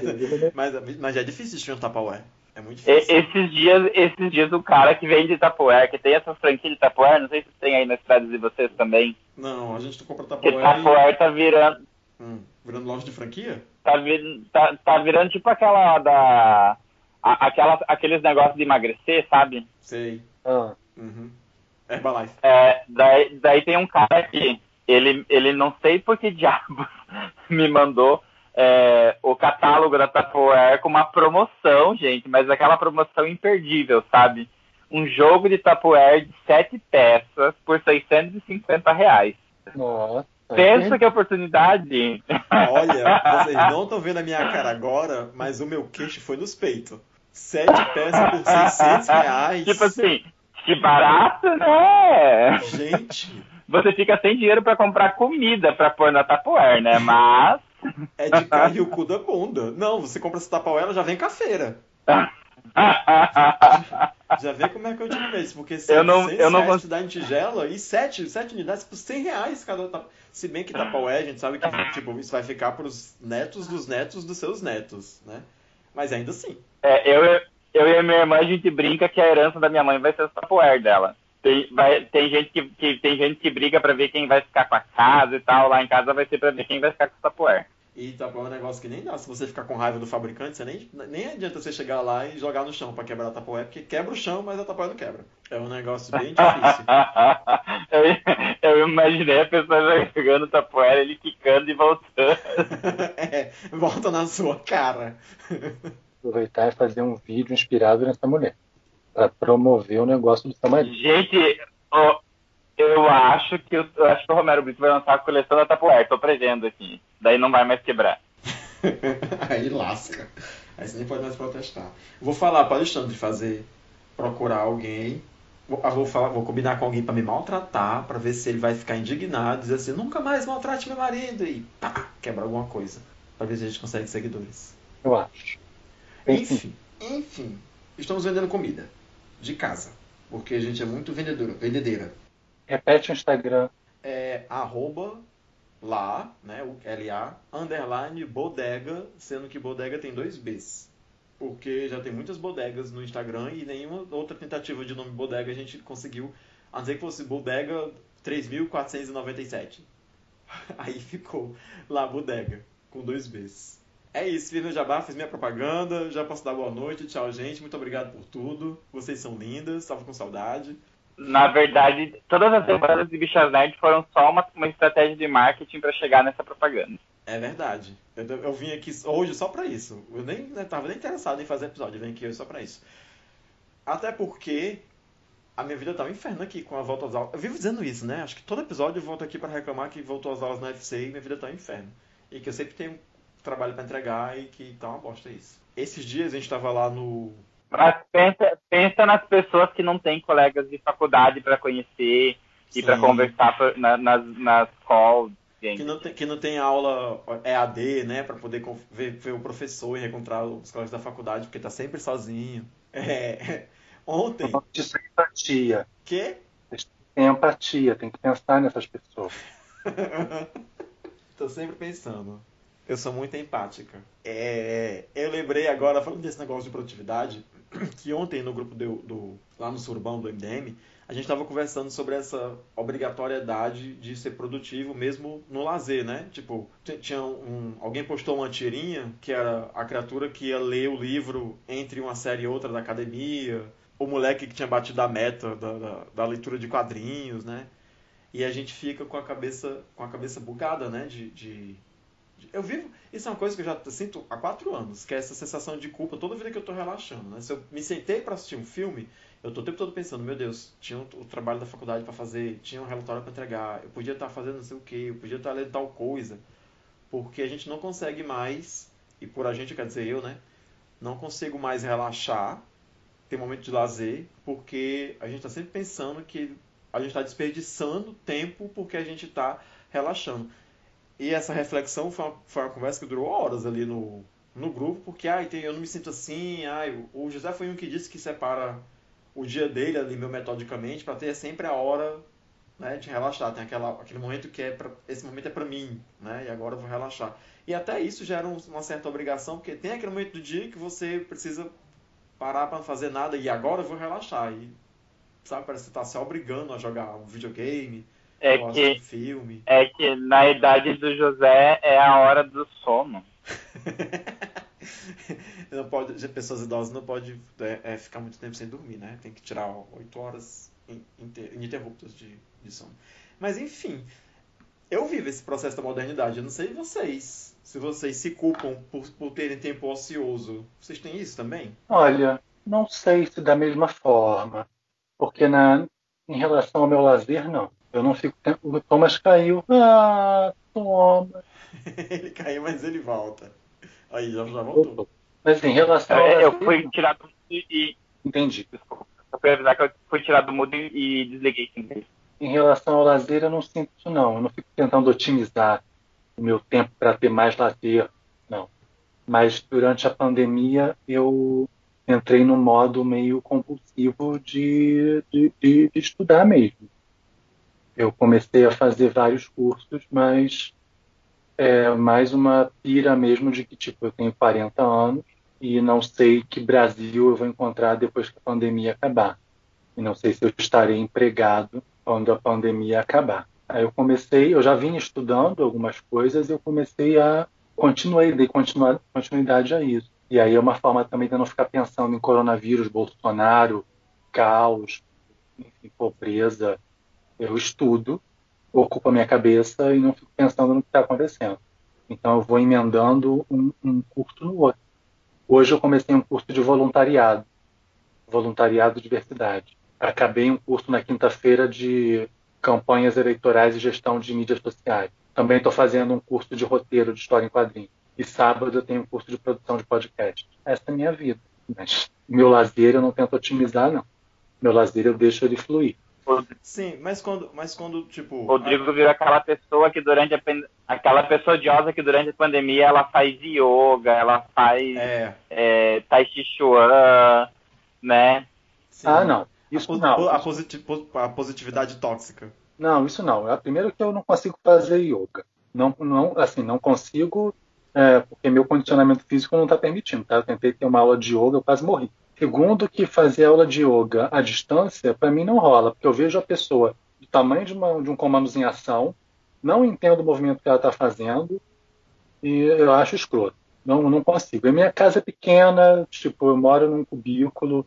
mas, mas já é difícil de um Tupperware. É muito E- difícil. Esses dias, esses dias o cara que vende tapoar, que tem essa franquia de tapoar, não sei se tem aí nas cidades de vocês também. Não, a gente não compra Que Tupperware e... tá virando, Hum, virando loja de franquia? tá, vir- tá, tá virando tipo aquela da. a- aquela, aqueles negócios de emagrecer, sabe? Sei. Ah, Uhum. Herbalife. É, daí, daí tem um cara aqui, ele, ele não sei por que diabos (laughs) me mandou é, o catálogo da Tupperware com uma promoção, gente, mas aquela promoção imperdível, sabe? Um jogo de Tupperware de sete peças por 650 reais. nossa. Pensa que oportunidade. Olha, (laughs) vocês não estão vendo a minha cara agora, mas o meu queixo foi nos peitos. Sete peças por 600 reais. tipo assim, que barato, né? Gente, Você fica sem dinheiro pra comprar comida pra pôr na Tupperware, né? Mas é de cair o cu da bunda. Não, você compra essa Tupperware, ela já vem com a feira. Já vê como é que eu digo isso, porque Eu não- 600 eu não dá em tigela e 7, sete unidades por 100 reais cada tapa. Se bem que Tupperware, a gente sabe que tipo, isso vai ficar pros netos dos netos dos seus netos, né? Mas ainda assim. É, eu, eu e a minha irmã, a gente brinca que a herança da minha mãe vai ser o Tupperware dela. Tem, vai- tem, gente que, que- tem gente que briga pra ver quem vai ficar com a casa e tal. Lá em casa vai ser pra ver quem vai ficar com o Tupperware. E Tupperware é um negócio que nem dá. Se você ficar com raiva do fabricante, você nem, nem adianta você chegar lá e jogar no chão pra quebrar a Tupperware, porque quebra o chão, mas a Tupperware não quebra. É um negócio bem (laughs) difícil. eu, eu imaginei a pessoa jogando o Tupperware, ele quicando e voltando. (laughs) é, volta na sua cara. Aproveitar e fazer um vídeo inspirado nessa mulher. Pra promover o negócio do seu marido. Gente, eu acho que o- eu acho que o Romero Brito vai lançar a coleção da Tupperware, tô prevendo aqui. Daí não vai mais quebrar. (laughs) Aí lasca. Aí você nem pode mais protestar. Vou falar para Alexandre fazer, procurar alguém. Vou, ah, vou, falar, vou combinar com alguém para me maltratar, para ver se ele vai ficar indignado, dizer assim, nunca mais maltrate meu marido e pá, quebra alguma coisa. Para ver se a gente consegue seguidores. Eu acho. Enfim, Enfim, enfim, estamos vendendo comida de casa, porque a gente é muito vendedora, vendedeira. repete o Instagram. é arroba lá, né, o LA, underline bodega, sendo que bodega tem dois Bs. Porque já tem muitas bodegas no Instagram e nenhuma outra tentativa de nome bodega a gente conseguiu, a não ser que fosse bodega 3497. (laughs) Aí ficou lá bodega, com dois Bs. É isso, fiz meu jabá, fiz minha propaganda, já posso dar boa noite, tchau gente, muito obrigado por tudo. Vocês são lindas, estava com saudade. Na verdade, todas as semanas de Bichas Nerd foram só uma, uma estratégia de marketing pra chegar nessa propaganda. É verdade. Eu, eu vim aqui hoje só pra isso. Eu nem né, tava nem interessado em fazer episódio, eu vim aqui hoje só pra isso. Até porque a minha vida tá um inferno aqui com a volta às aulas. Eu vivo dizendo isso, né? Acho que todo episódio eu volto aqui pra reclamar que voltou às aulas na UFC e minha vida tá um inferno. E que eu sempre tenho trabalho pra entregar e que tá uma bosta isso. esses dias a gente estava lá no. Mas pensa, pensa nas pessoas que não têm colegas de faculdade para conhecer e para conversar na, nas, nas calls. Que não, tem, que não tem aula EAD, né, para poder ver, ver, o professor e reencontrar os colegas da faculdade, porque tá sempre sozinho. É, (laughs) ontem. Isso é empatia. Quê? Tem empatia, tem que pensar nessas pessoas. (laughs) Tô sempre pensando. Eu sou muito empática. É, eu lembrei agora, falando desse negócio de produtividade, (clears throat) que ontem no grupo do, do lá no Surbão do MDM, a gente estava conversando sobre essa obrigatoriedade de ser produtivo mesmo no lazer, né? Tipo, tinha um, alguém postou uma tirinha que era a criatura que ia ler o livro entre uma série e outra da academia, o moleque que tinha batido a meta da, da, da leitura de quadrinhos, né? E a gente fica com a cabeça com a cabeça bugada, né? de, de eu vivo. Isso é uma coisa que eu já sinto há quatro anos, que é essa sensação de culpa toda vida que eu tô relaxando. Né? Se eu me sentei para assistir um filme, eu tô o tempo todo pensando, meu Deus, tinha o trabalho da faculdade para fazer, tinha um relatório para entregar, eu podia estar tá fazendo não sei o que, eu podia estar tá lendo tal coisa. Porque a gente não consegue mais, e por a gente quer dizer eu, né? Não consigo mais relaxar, ter momento de lazer, porque a gente está sempre pensando que a gente está desperdiçando tempo porque a gente está relaxando. E essa reflexão foi uma, foi uma conversa que durou horas ali no, no grupo, porque tem, eu não me sinto assim. Ai, o José foi um que disse que separa o dia dele ali, meu metodicamente, para ter sempre a hora né, de relaxar. Tem aquela, aquele momento que é pra, esse momento é para mim, né? E agora eu vou relaxar. E até isso gera uma certa obrigação, porque tem aquele momento do dia que você precisa parar para não fazer nada e agora eu vou relaxar. E sabe, parece que você tá se obrigando a jogar um videogame, é que, filme. É que na idade do José é a hora do sono. (laughs) não pode, pessoas idosas não pode é, é, ficar muito tempo sem dormir, né? Tem que tirar oito horas ininterruptas de, de sono. Mas enfim, eu vivo esse processo da modernidade. Eu não sei vocês. Se vocês se culpam por, por terem tempo ocioso. Vocês têm isso também? Olha, não sei se da mesma forma. Porque na, em relação ao meu lazer, não. Eu não fico. O Thomas caiu. Ah, Thomas. (laughs) ele caiu, mas ele volta. Aí, já, já voltou. Mas em relação. É, eu fui tirar do mudo e. Entendi. Desculpa. Só pra avisar que eu fui tirar do mudo e desliguei. Em relação ao lazer, eu não sinto isso, não. Eu não fico tentando otimizar o meu tempo para ter mais lazer, não. Mas durante a pandemia, eu entrei no modo meio compulsivo de, de, de, de estudar mesmo eu comecei a fazer vários cursos, mas é mais uma pira mesmo de que, tipo, eu tenho 40 anos e não sei que Brasil eu vou encontrar depois que a pandemia acabar. E não sei se eu estarei empregado quando a pandemia acabar. Aí eu comecei, eu já vinha estudando algumas coisas e eu comecei a continuei, dei continuidade a isso. E aí é uma forma também de não ficar pensando em coronavírus, Bolsonaro, caos, enfim, pobreza, eu estudo, ocupa minha cabeça e não fico pensando no que está acontecendo. Então eu vou emendando um, um curso no outro. Hoje eu comecei um curso de voluntariado, voluntariado diversidade. Acabei um curso na quinta-feira de campanhas eleitorais e gestão de mídias sociais. Também estou fazendo um curso de roteiro de história em quadrinhos. E sábado eu tenho um curso de produção de podcast. Essa é a minha vida. Mas meu lazer eu não tento otimizar, não. Meu lazer eu deixo ele fluir. Sim, mas quando, mas quando tipo. Rodrigo a... virou aquela pessoa que durante a aquela pessoa odiosa que durante a pandemia ela faz yoga, ela faz é. É, tai chi chuan, né? Sim. Ah, não. Isso a, não. A, a positividade tóxica. Não, isso não. É primeiro que eu não consigo fazer yoga. Não, não, assim, não consigo, é, porque meu condicionamento físico não está permitindo. Tá? Eu tentei ter uma aula de yoga, eu quase morri. Segundo, que fazer aula de yoga à distância, para mim não rola, porque eu vejo a pessoa do tamanho de, uma, de um comando em ação, não entendo o movimento que ela está fazendo e eu acho escroto. Não, não consigo. A minha casa é pequena, tipo, eu moro num cubículo,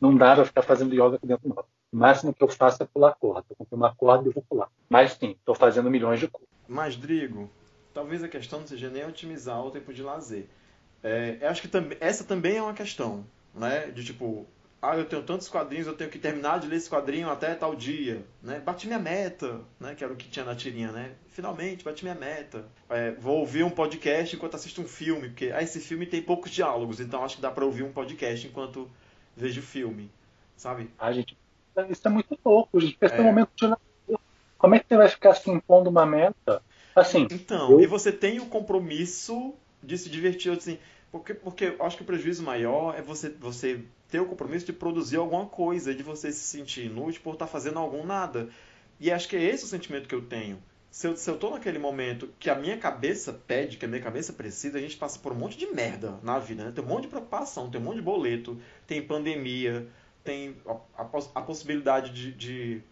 não dá para ficar fazendo yoga aqui dentro não. O máximo que eu faço é pular corda. Eu comprei uma corda e vou pular. Mas sim, estou fazendo milhões de coisas. Mas, Drigo, talvez a questão não seja nem otimizar o tempo de lazer. É, acho que tam essa também é uma questão né? De tipo, ah, eu tenho tantos quadrinhos, eu tenho que terminar de ler esse quadrinho até tal dia, né? Bati minha meta, né? Que era o que tinha na tirinha, né? Finalmente, bati minha meta. É, vou ouvir um podcast enquanto assisto um filme, porque ah, esse filme tem poucos diálogos, então acho que dá para ouvir um podcast enquanto vejo o filme, sabe? Ah, gente, isso é muito louco, gente. Esse é. momento de como é que você vai ficar se impondo uma meta? Assim. Então, eu... e você tem o compromisso de se divertir, assim, porque, porque eu acho que o prejuízo maior é você, você ter o compromisso de produzir alguma coisa, de você se sentir inútil por estar tá fazendo algum nada. E acho que é esse o sentimento que eu tenho. Se eu, se eu tô naquele momento que a minha cabeça pede, que a minha cabeça precisa, a gente passa por um monte de merda na vida, né? Tem um monte de preocupação, tem um monte de boleto, tem pandemia, tem a, a, a possibilidade de, de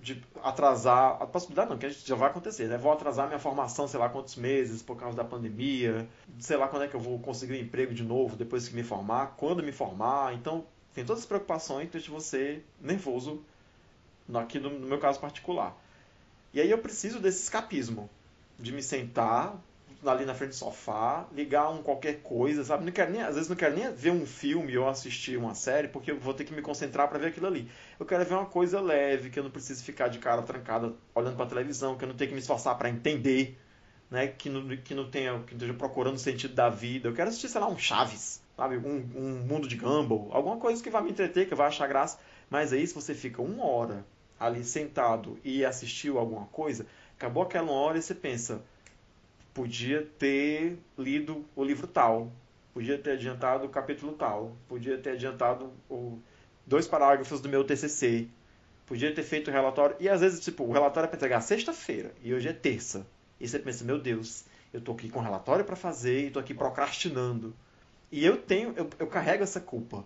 de atrasar, a possibilidade não, que já vai acontecer, né? Vou atrasar minha formação, sei lá quantos meses por causa da pandemia, sei lá quando é que eu vou conseguir um emprego de novo depois que me formar, quando me formar. Então, tem todas as preocupações de você nervoso aqui no meu caso particular. E aí eu preciso desse escapismo, de me sentar, ali na frente do sofá, ligar um qualquer coisa, sabe? Não quero nem, às vezes não quero nem ver um filme ou assistir uma série, porque eu vou ter que me concentrar para ver aquilo ali. Eu quero ver uma coisa leve, que eu não preciso ficar de cara trancada olhando para televisão, que eu não tenho que me esforçar para entender, né? Que não, que não tenha, que esteja procurando o sentido da vida. Eu quero assistir, sei lá, um Chaves, sabe? Um, um mundo de Gumball, alguma coisa que vai me entreter, que vou achar graça. Mas aí se você fica uma hora ali sentado e assistiu alguma coisa, acabou aquela hora e você pensa podia ter lido o livro tal, podia ter adiantado o capítulo tal, podia ter adiantado o, dois parágrafos do meu TCC, podia ter feito o relatório. E às vezes, tipo, o relatório é para entregar sexta-feira e hoje é terça. E você pensa, meu Deus, eu tô aqui com relatório para fazer e tô aqui procrastinando. E eu tenho, eu, eu carrego essa culpa.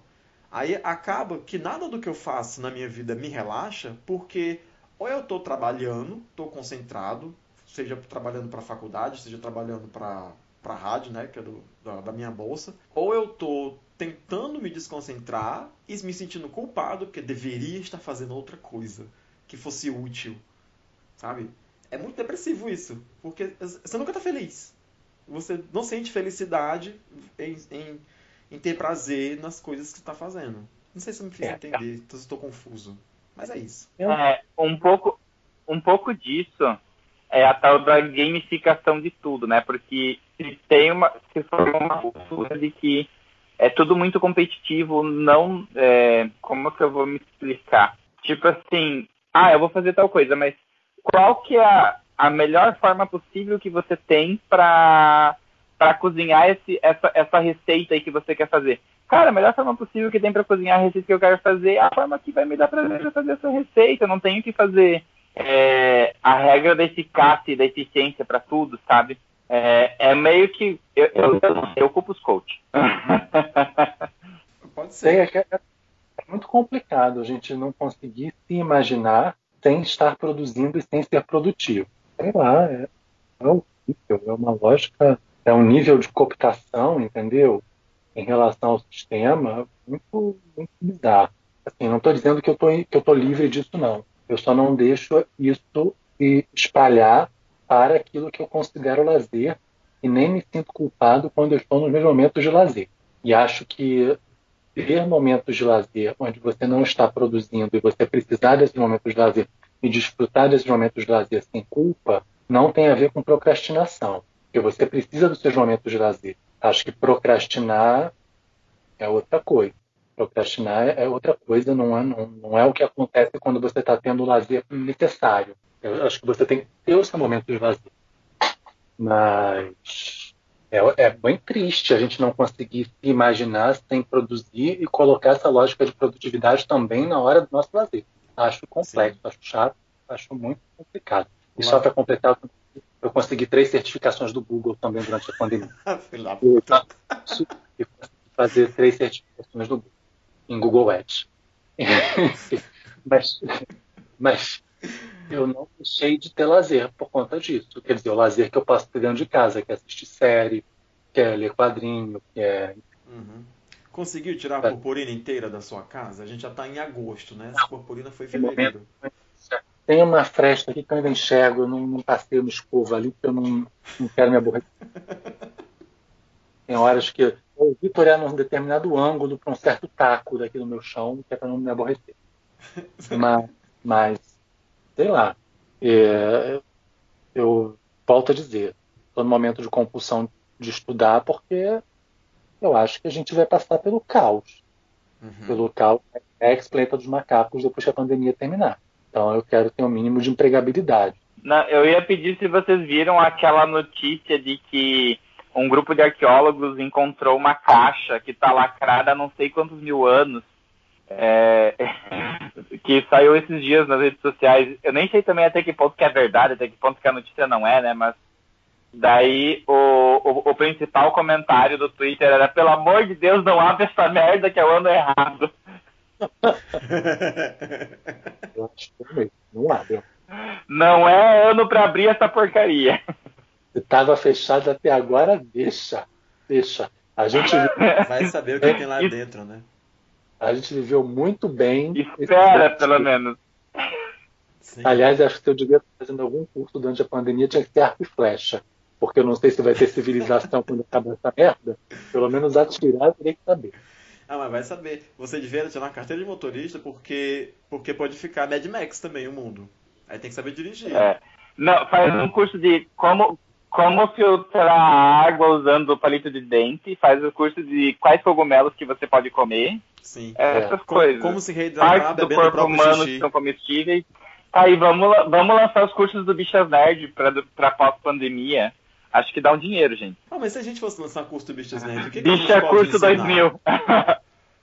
Aí acaba que nada do que eu faço na minha vida me relaxa, porque ou eu estou trabalhando, estou concentrado, seja trabalhando para a faculdade, seja trabalhando para a rádio, né, que é do, da, da, minha bolsa, ou eu tô tentando me desconcentrar e me sentindo culpado porque deveria estar fazendo outra coisa que fosse útil, sabe? É muito depressivo isso, porque você nunca está feliz. Você não sente felicidade em, em, em ter prazer nas coisas que está fazendo. Não sei se eu me fiz é, entender, se estou confuso, mas é isso. É, um pouco, um pouco disso é a tal da gamificação de tudo, né? Porque se tem uma, se for uma cultura de que é tudo muito competitivo, não, é, como que eu vou me explicar? Tipo assim, ah, eu vou fazer tal coisa, mas qual que é a, a melhor forma possível que você tem para para cozinhar esse, essa, essa receita aí que você quer fazer? Cara, a melhor forma possível que tem para cozinhar a receita que eu quero fazer é a forma que vai me dar prazer fazer essa receita. Eu não tenho que fazer é, a regra da eficácia e da eficiência para tudo, sabe? É, é, meio que. Eu, eu, eu culpo os coach. (laughs) Pode ser. É, é, muito complicado a gente não conseguir se imaginar sem estar produzindo e sem ser produtivo. Sei lá, é, é, é uma lógica, é um nível de cooptação, entendeu? Em relação ao sistema, muito, muito bizarro. Assim, não estou dizendo que eu estou livre disso, não. Eu só não deixo isso se espalhar para aquilo que eu considero lazer e nem me sinto culpado quando eu estou nos meus momentos de lazer. E acho que ter momentos de lazer onde você não está produzindo e você precisar desses momentos de lazer e desfrutar desses momentos de lazer sem culpa não tem a ver com procrastinação, porque você precisa dos seus momentos de lazer. Acho que procrastinar é outra coisa. Procrastinar é outra coisa, não é, não, não é o que acontece quando você está tendo o lazer necessário. Eu acho que você tem que ter o seu momento de lazer. Mas é, é bem triste a gente não conseguir se imaginar sem produzir e colocar essa lógica de produtividade também na hora do nosso lazer. Acho complexo, Sim. acho chato, acho muito complicado. E só para completar, eu consegui três certificações do Google também durante a pandemia. (laughs) eu, eu fazer três certificações do Google em Google Ads. (laughs) mas, mas eu não deixei de ter lazer por conta disso. Quer dizer, o lazer que eu posso ter dentro de casa, que é assistir série, que é ler quadrinho, que é. Uhum. Conseguiu tirar a purpurina inteira da sua casa? A gente já está em agosto, né? Essa purpurina foi fevereiro. Tem uma fresta aqui que eu ainda enxergo, eu não, não passei uma escova ali, porque eu não, não quero me aborrecer. (laughs) Tem horas que vou vitorear num determinado ângulo para um certo taco daqui no meu chão, que é para não me aborrecer. (laughs) mas, mas, sei lá, é, eu volto a dizer, estou no momento de compulsão de estudar porque eu acho que a gente vai passar pelo caos. Uhum. Pelo caos é ex-planeta dos macacos depois que a pandemia terminar. Então eu quero ter um mínimo de empregabilidade. Não, eu ia pedir se vocês viram aquela notícia de que um grupo de arqueólogos encontrou uma caixa que está lacrada há não sei quantos mil anos, é, (laughs) que saiu esses dias nas redes sociais. Eu nem sei também até que ponto que é verdade, até que ponto que a notícia não é, né? Mas daí o, o, o principal comentário do Twitter era: pelo amor de Deus, não abre essa merda que é o ano errado. (laughs) Eu acho que não abre. Não é ano para abrir essa porcaria. (laughs) Estava fechado até agora, deixa. Deixa. A gente (laughs) vai saber o que tem lá dentro, né? A gente viveu muito bem. Espera, pelo menos. Sim. Aliás, acho que eu devia estar fazendo algum curso durante a pandemia, tinha que ter arco e flecha. Porque eu não sei se vai ter civilização quando acabar essa merda. Pelo menos atirar eu teria que saber. Ah, mas vai saber. Você devia tirar uma carteira de motorista porque, porque pode ficar Mad Max também o mundo. Aí tem que saber dirigir. É. Não, faz um curso de como, como filtrar água usando palito de dente, faz o curso de quais cogumelos que você pode comer. Sim. É, essas é. coisas. Como, se reidratar Partes do corpo humano xixi. que são comestíveis. Aí vamos, vamos lançar os cursos do Bichas Nerd para pós-pandemia. Acho que dá um dinheiro, gente. Ah, mas se a gente fosse lançar curso do Bichas Nerd, o que, que Bicha Curso 2000.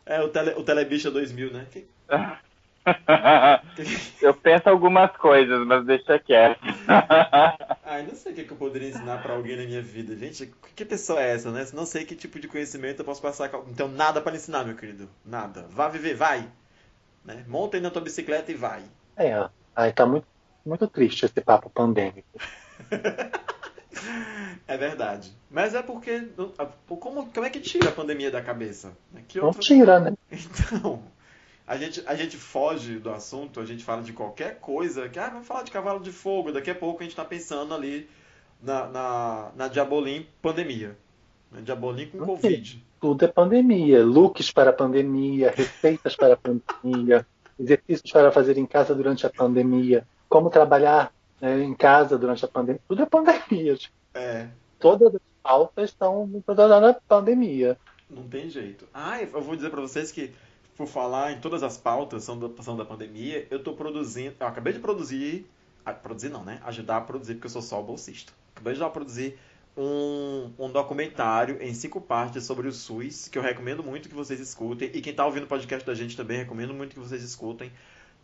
é, o, tele, o Telebicha 2000, né? Que... (laughs) (laughs) eu penso algumas coisas, mas deixa quieto. (laughs) Não sei o que, eu poderia ensinar para alguém na minha vida. Gente, que pessoa é essa, né? Não sei que tipo de conhecimento eu posso passar. Então, nada para ensinar, meu querido. Nada. Vá viver, vai. Né? Monta aí na tua bicicleta e vai. É, aí tá muito, muito triste esse papo pandêmico. (laughs) é verdade. Mas é porque. Como, como é que tira a pandemia da cabeça? Que. Não tira, né? (laughs) Então a gente, a gente foge do assunto, a gente fala de qualquer coisa, que ah, vamos falar de cavalo de fogo, daqui a pouco a gente está pensando ali na, na, na Diabolim pandemia. Na Diabolim com Covid. Tudo é pandemia. Looks para a pandemia, receitas para a pandemia, (laughs) exercícios para fazer em casa durante a pandemia, como trabalhar né, em casa durante a pandemia. Tudo é pandemia. É. Todas as pautas estão na pandemia. Não tem jeito. Ah, eu vou dizer para vocês que por falar em todas as pautas são da, são da pandemia, eu estou produzindo. Eu acabei de produzir. Ah, produzir não, né? Ajudar a produzir, porque eu sou só bolsista. Acabei de produzir um, um documentário em cinco partes sobre o SUS, que eu recomendo muito que vocês escutem. E quem está ouvindo o podcast da gente também, recomendo muito que vocês escutem.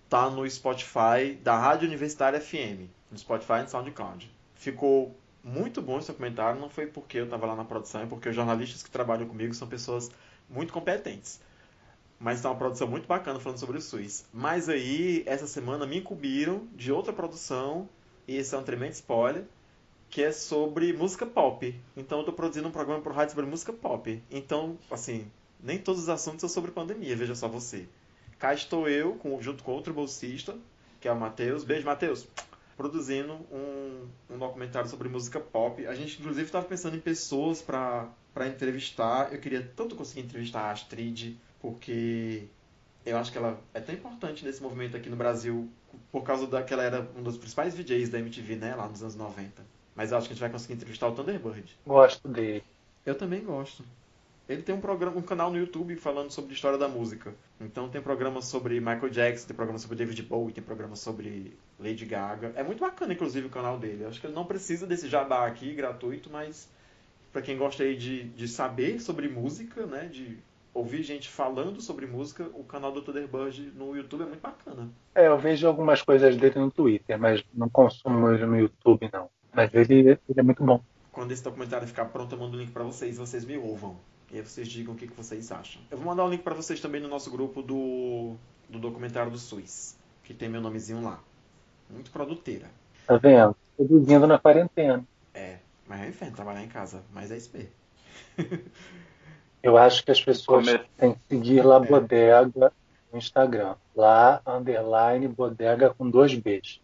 Tá no Spotify da Rádio Universitária FM, no Spotify e no SoundCloud. Ficou muito bom esse documentário, não foi porque eu estava lá na produção, é porque os jornalistas que trabalham comigo são pessoas muito competentes. Mas tá uma produção muito bacana falando sobre o SUS. Mas aí, essa semana, me incumbiram de outra produção, e esse é um tremendo spoiler, que é sobre música pop. Então eu tô produzindo um programa pro rádio sobre música pop. Então, assim, nem todos os assuntos são sobre pandemia, veja só você. Cá estou eu, com, junto com outro bolsista, que é o Matheus. Beijo, Matheus! Produzindo um, um documentário sobre música pop. A gente, inclusive, estava pensando em pessoas para entrevistar. Eu queria tanto conseguir entrevistar a Astrid, porque eu acho que ela é tão importante nesse movimento aqui no Brasil por causa da que ela era um dos principais DJs da MTV, né, lá nos anos 90. Mas eu acho que a gente vai conseguir entrevistar o Thunderbird. Gosto dele. Eu também gosto. Ele tem um programa, um canal no YouTube falando sobre história da música. Então tem programa sobre Michael Jackson, tem programa sobre David Bowie, tem programa sobre Lady Gaga. É muito bacana, inclusive, o canal dele. Eu acho que ele não precisa desse jabá aqui, gratuito, mas para quem gosta aí de, de saber sobre música, né, de ouvir gente falando sobre música, o canal do Thunderbird no YouTube é muito bacana. É, eu vejo algumas coisas dele no Twitter, mas não consumo ele no YouTube, não. Mas ele, ele é muito bom. Quando esse documentário ficar pronto, eu mando o link para vocês, vocês me ouvam. E aí vocês digam o que, que vocês acham. Eu vou mandar um link para vocês também no nosso grupo do, do documentário do SUS, que tem meu nomezinho lá. Muito produteira. Tá vendo? Produzindo na quarentena. É, mas é inferno trabalhar em casa, mas é SP. (laughs) Eu acho que as pessoas Come... têm que seguir lá é. Bodega no Instagram. Lá, underline, bodega com dois Bs.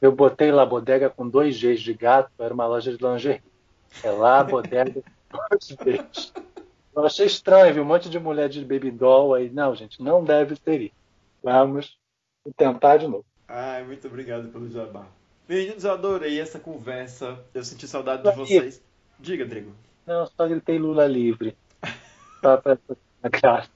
Eu botei lá bodega com dois Gs de gato, era uma loja de lingerie. É lá, (laughs) bodega com dois Bs. Eu achei estranho, viu? Um monte de mulher de baby doll aí. Não, gente, não deve ter isso. Vamos tentar de novo. Ai, muito obrigado pelo jabá. Meninos, eu adorei essa conversa. Eu senti saudade de vocês. Diga, Drigo. Não, só gritei Lula livre. Pra (laughs) cara.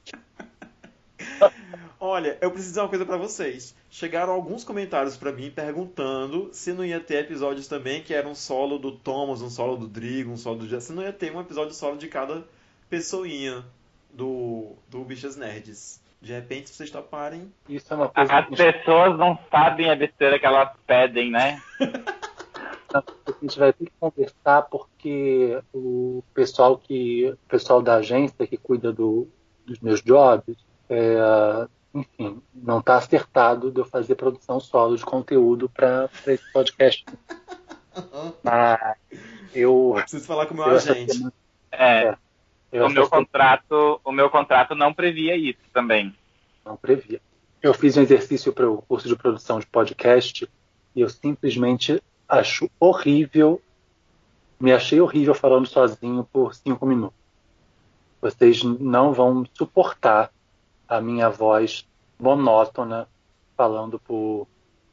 Olha, eu preciso dizer uma coisa para vocês. Chegaram alguns comentários para mim perguntando se não ia ter episódios também que era um solo do Thomas, um solo do Drigo, um solo do Jess. Se não ia ter um episódio solo de cada pessoinha do, do Bichas Nerds. De repente vocês toparem. Isso é uma coisa. As pessoas não sabem a besteira que elas pedem, né? (laughs) a gente vai ter que conversar porque o pessoal que o pessoal da agência que cuida do, dos meus jobs é, enfim não está acertado de eu fazer produção solo de conteúdo para esse podcast. (laughs) Mas eu preciso falar com o meu agente. Semana, é, é o meu contrato o meu contrato não previa isso também. Não previa. Eu fiz um exercício para o curso de produção de podcast e eu simplesmente acho horrível. Me achei horrível falando sozinho por cinco minutos. Vocês não vão suportar a minha voz monótona falando por,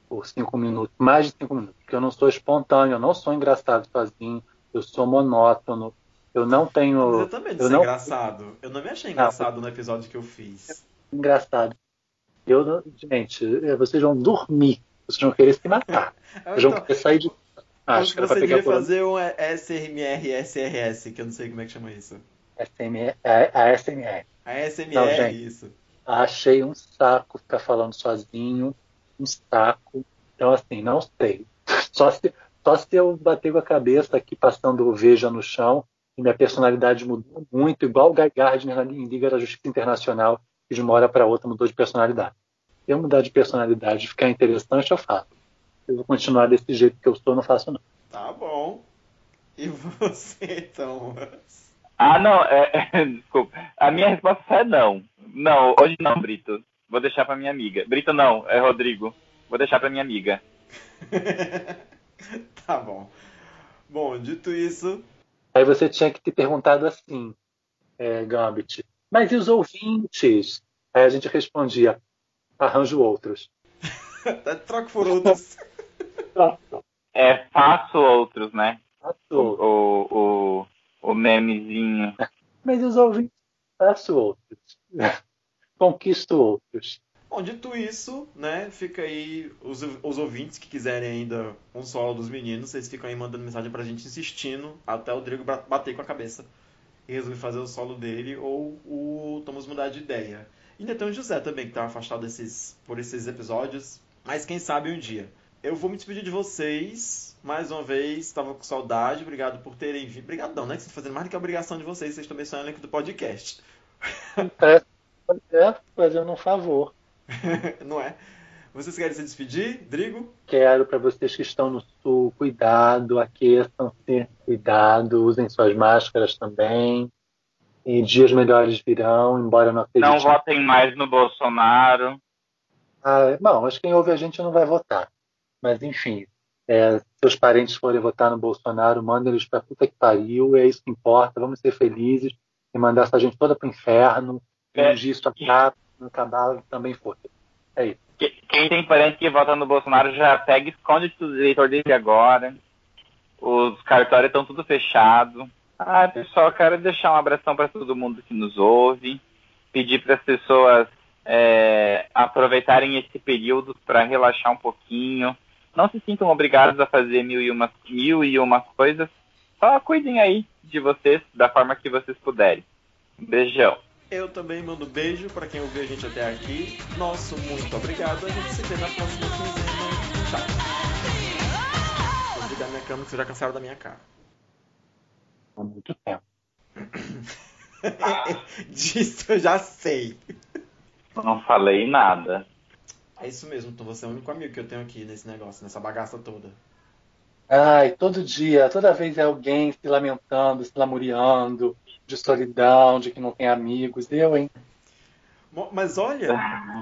por cinco minutos, mais de cinco minutos, porque eu não sou espontâneo, eu não sou engraçado sozinho, eu sou monótono, eu não tenho. Mas eu também eu não... engraçado. Eu não me achei engraçado não, no episódio que eu fiz. Engraçado. Eu, gente, vocês vão dormir vocês vão querer se matar. (laughs) Vocês vão querer sair de. Ah, Acho que você devia fazer um SMR SRS, que eu não sei como é que chama isso. SMR, a SMR. A SMR, Não, gente. isso. Achei um saco ficar falando sozinho. Um saco. Então, assim, não sei. (laughs) Só se, só se eu bater com a cabeça aqui passando veja no chão e minha personalidade mudou muito, igual o Guy Gardner em Liga da Justiça Internacional, que de uma hora para outra mudou de personalidade. Se eu mudar de personalidade e ficar interessante, eu faço. Eu vou continuar desse jeito que eu sou, não faço não. Tá bom. E você, então? Ah, não, é, é, (laughs) desculpa. A minha resposta é não. Não, hoje não, Brito. Vou deixar pra minha amiga. Brito não, é Rodrigo. Vou deixar pra minha amiga. (laughs) tá bom. Bom, dito isso, Aí você tinha que ter perguntado assim, é, Gambit, mas e os ouvintes? Aí a gente respondia, arranjo outros. (laughs) troca por outros. É, faço outros, né? Faço. O, o, o memezinho. (laughs) Mas os ouvintes? Faço outros. (laughs) Conquisto outros. Bom, dito isso, né, fica aí os, os ouvintes que quiserem ainda um solo dos meninos, vocês ficam aí mandando mensagem pra gente insistindo até o Rodrigo ba- bater com a cabeça e resolver fazer o solo dele ou o Thomas mudar de ideia. E ainda tem o José também, que tá afastado esses, por esses episódios, mas quem sabe um dia. Eu vou me despedir de vocês, mais uma vez, estava com saudade, obrigado por terem vindo. Obrigado não, né, que vocês estão fazendo mais do que a obrigação de vocês, vocês também são elenco do podcast. É, é fazendo um favor. (laughs) Não é? Vocês querem se despedir, Drigo? Quero para vocês que estão no sul, cuidado, aqueçam-se, cuidado, usem suas máscaras também. E dias melhores virão, embora não acredite. Não votem mais no Bolsonaro. Ah, bom, acho que quem ouve a gente não vai votar. Mas, enfim, é, se seus parentes forem votar no Bolsonaro, mandem eles pra puta que pariu, é isso que importa, vamos ser felizes e mandar essa gente toda pro inferno, É. um dia isso acabar, acabar também foi. É isso. Que- Quem tem parente que vota no Bolsonaro já pega e esconde o eleitor dele agora. Os cartórios estão tudo fechados. Ah, pessoal, quero deixar um abração para todo mundo que nos ouve. Pedir para as pessoas é, aproveitarem esse período para relaxar um pouquinho. Não se sintam obrigados a fazer mil e, uma, mil e uma coisas. Só cuidem aí de vocês da forma que vocês puderem. Beijão. Eu também mando beijo para quem ouviu a gente até aqui. Nosso muito obrigado. A gente se vê na próxima quinzena. Tchau. Vou desligar minha câmera que vocês já cansaram da minha cara. Há muito tempo. (laughs) Disso eu já sei. Não falei nada. É isso mesmo, então você é o único amigo que eu tenho aqui nesse negócio, nessa bagaça toda. Ai, todo dia, toda vez é alguém se lamentando, se lamuriando, de solidão, de que não tem amigos. Eu, hein? Mas olha,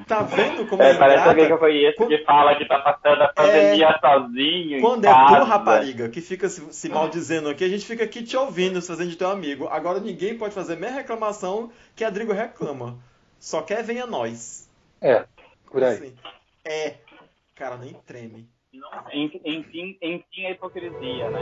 tá vendo como é, é Parece alguém que foi esse quando... que fala que tá passando a pandemia é... sozinho. Quando é tu, rapariga, que fica se, se maldizendo aqui, a gente fica aqui te ouvindo, se fazendo de teu amigo. Agora ninguém pode fazer meia reclamação que a Drigo reclama. Só quer venha nós. É, por aí. Assim, é. Cara, nem treme. Enfim, enfim, a hipocrisia, né?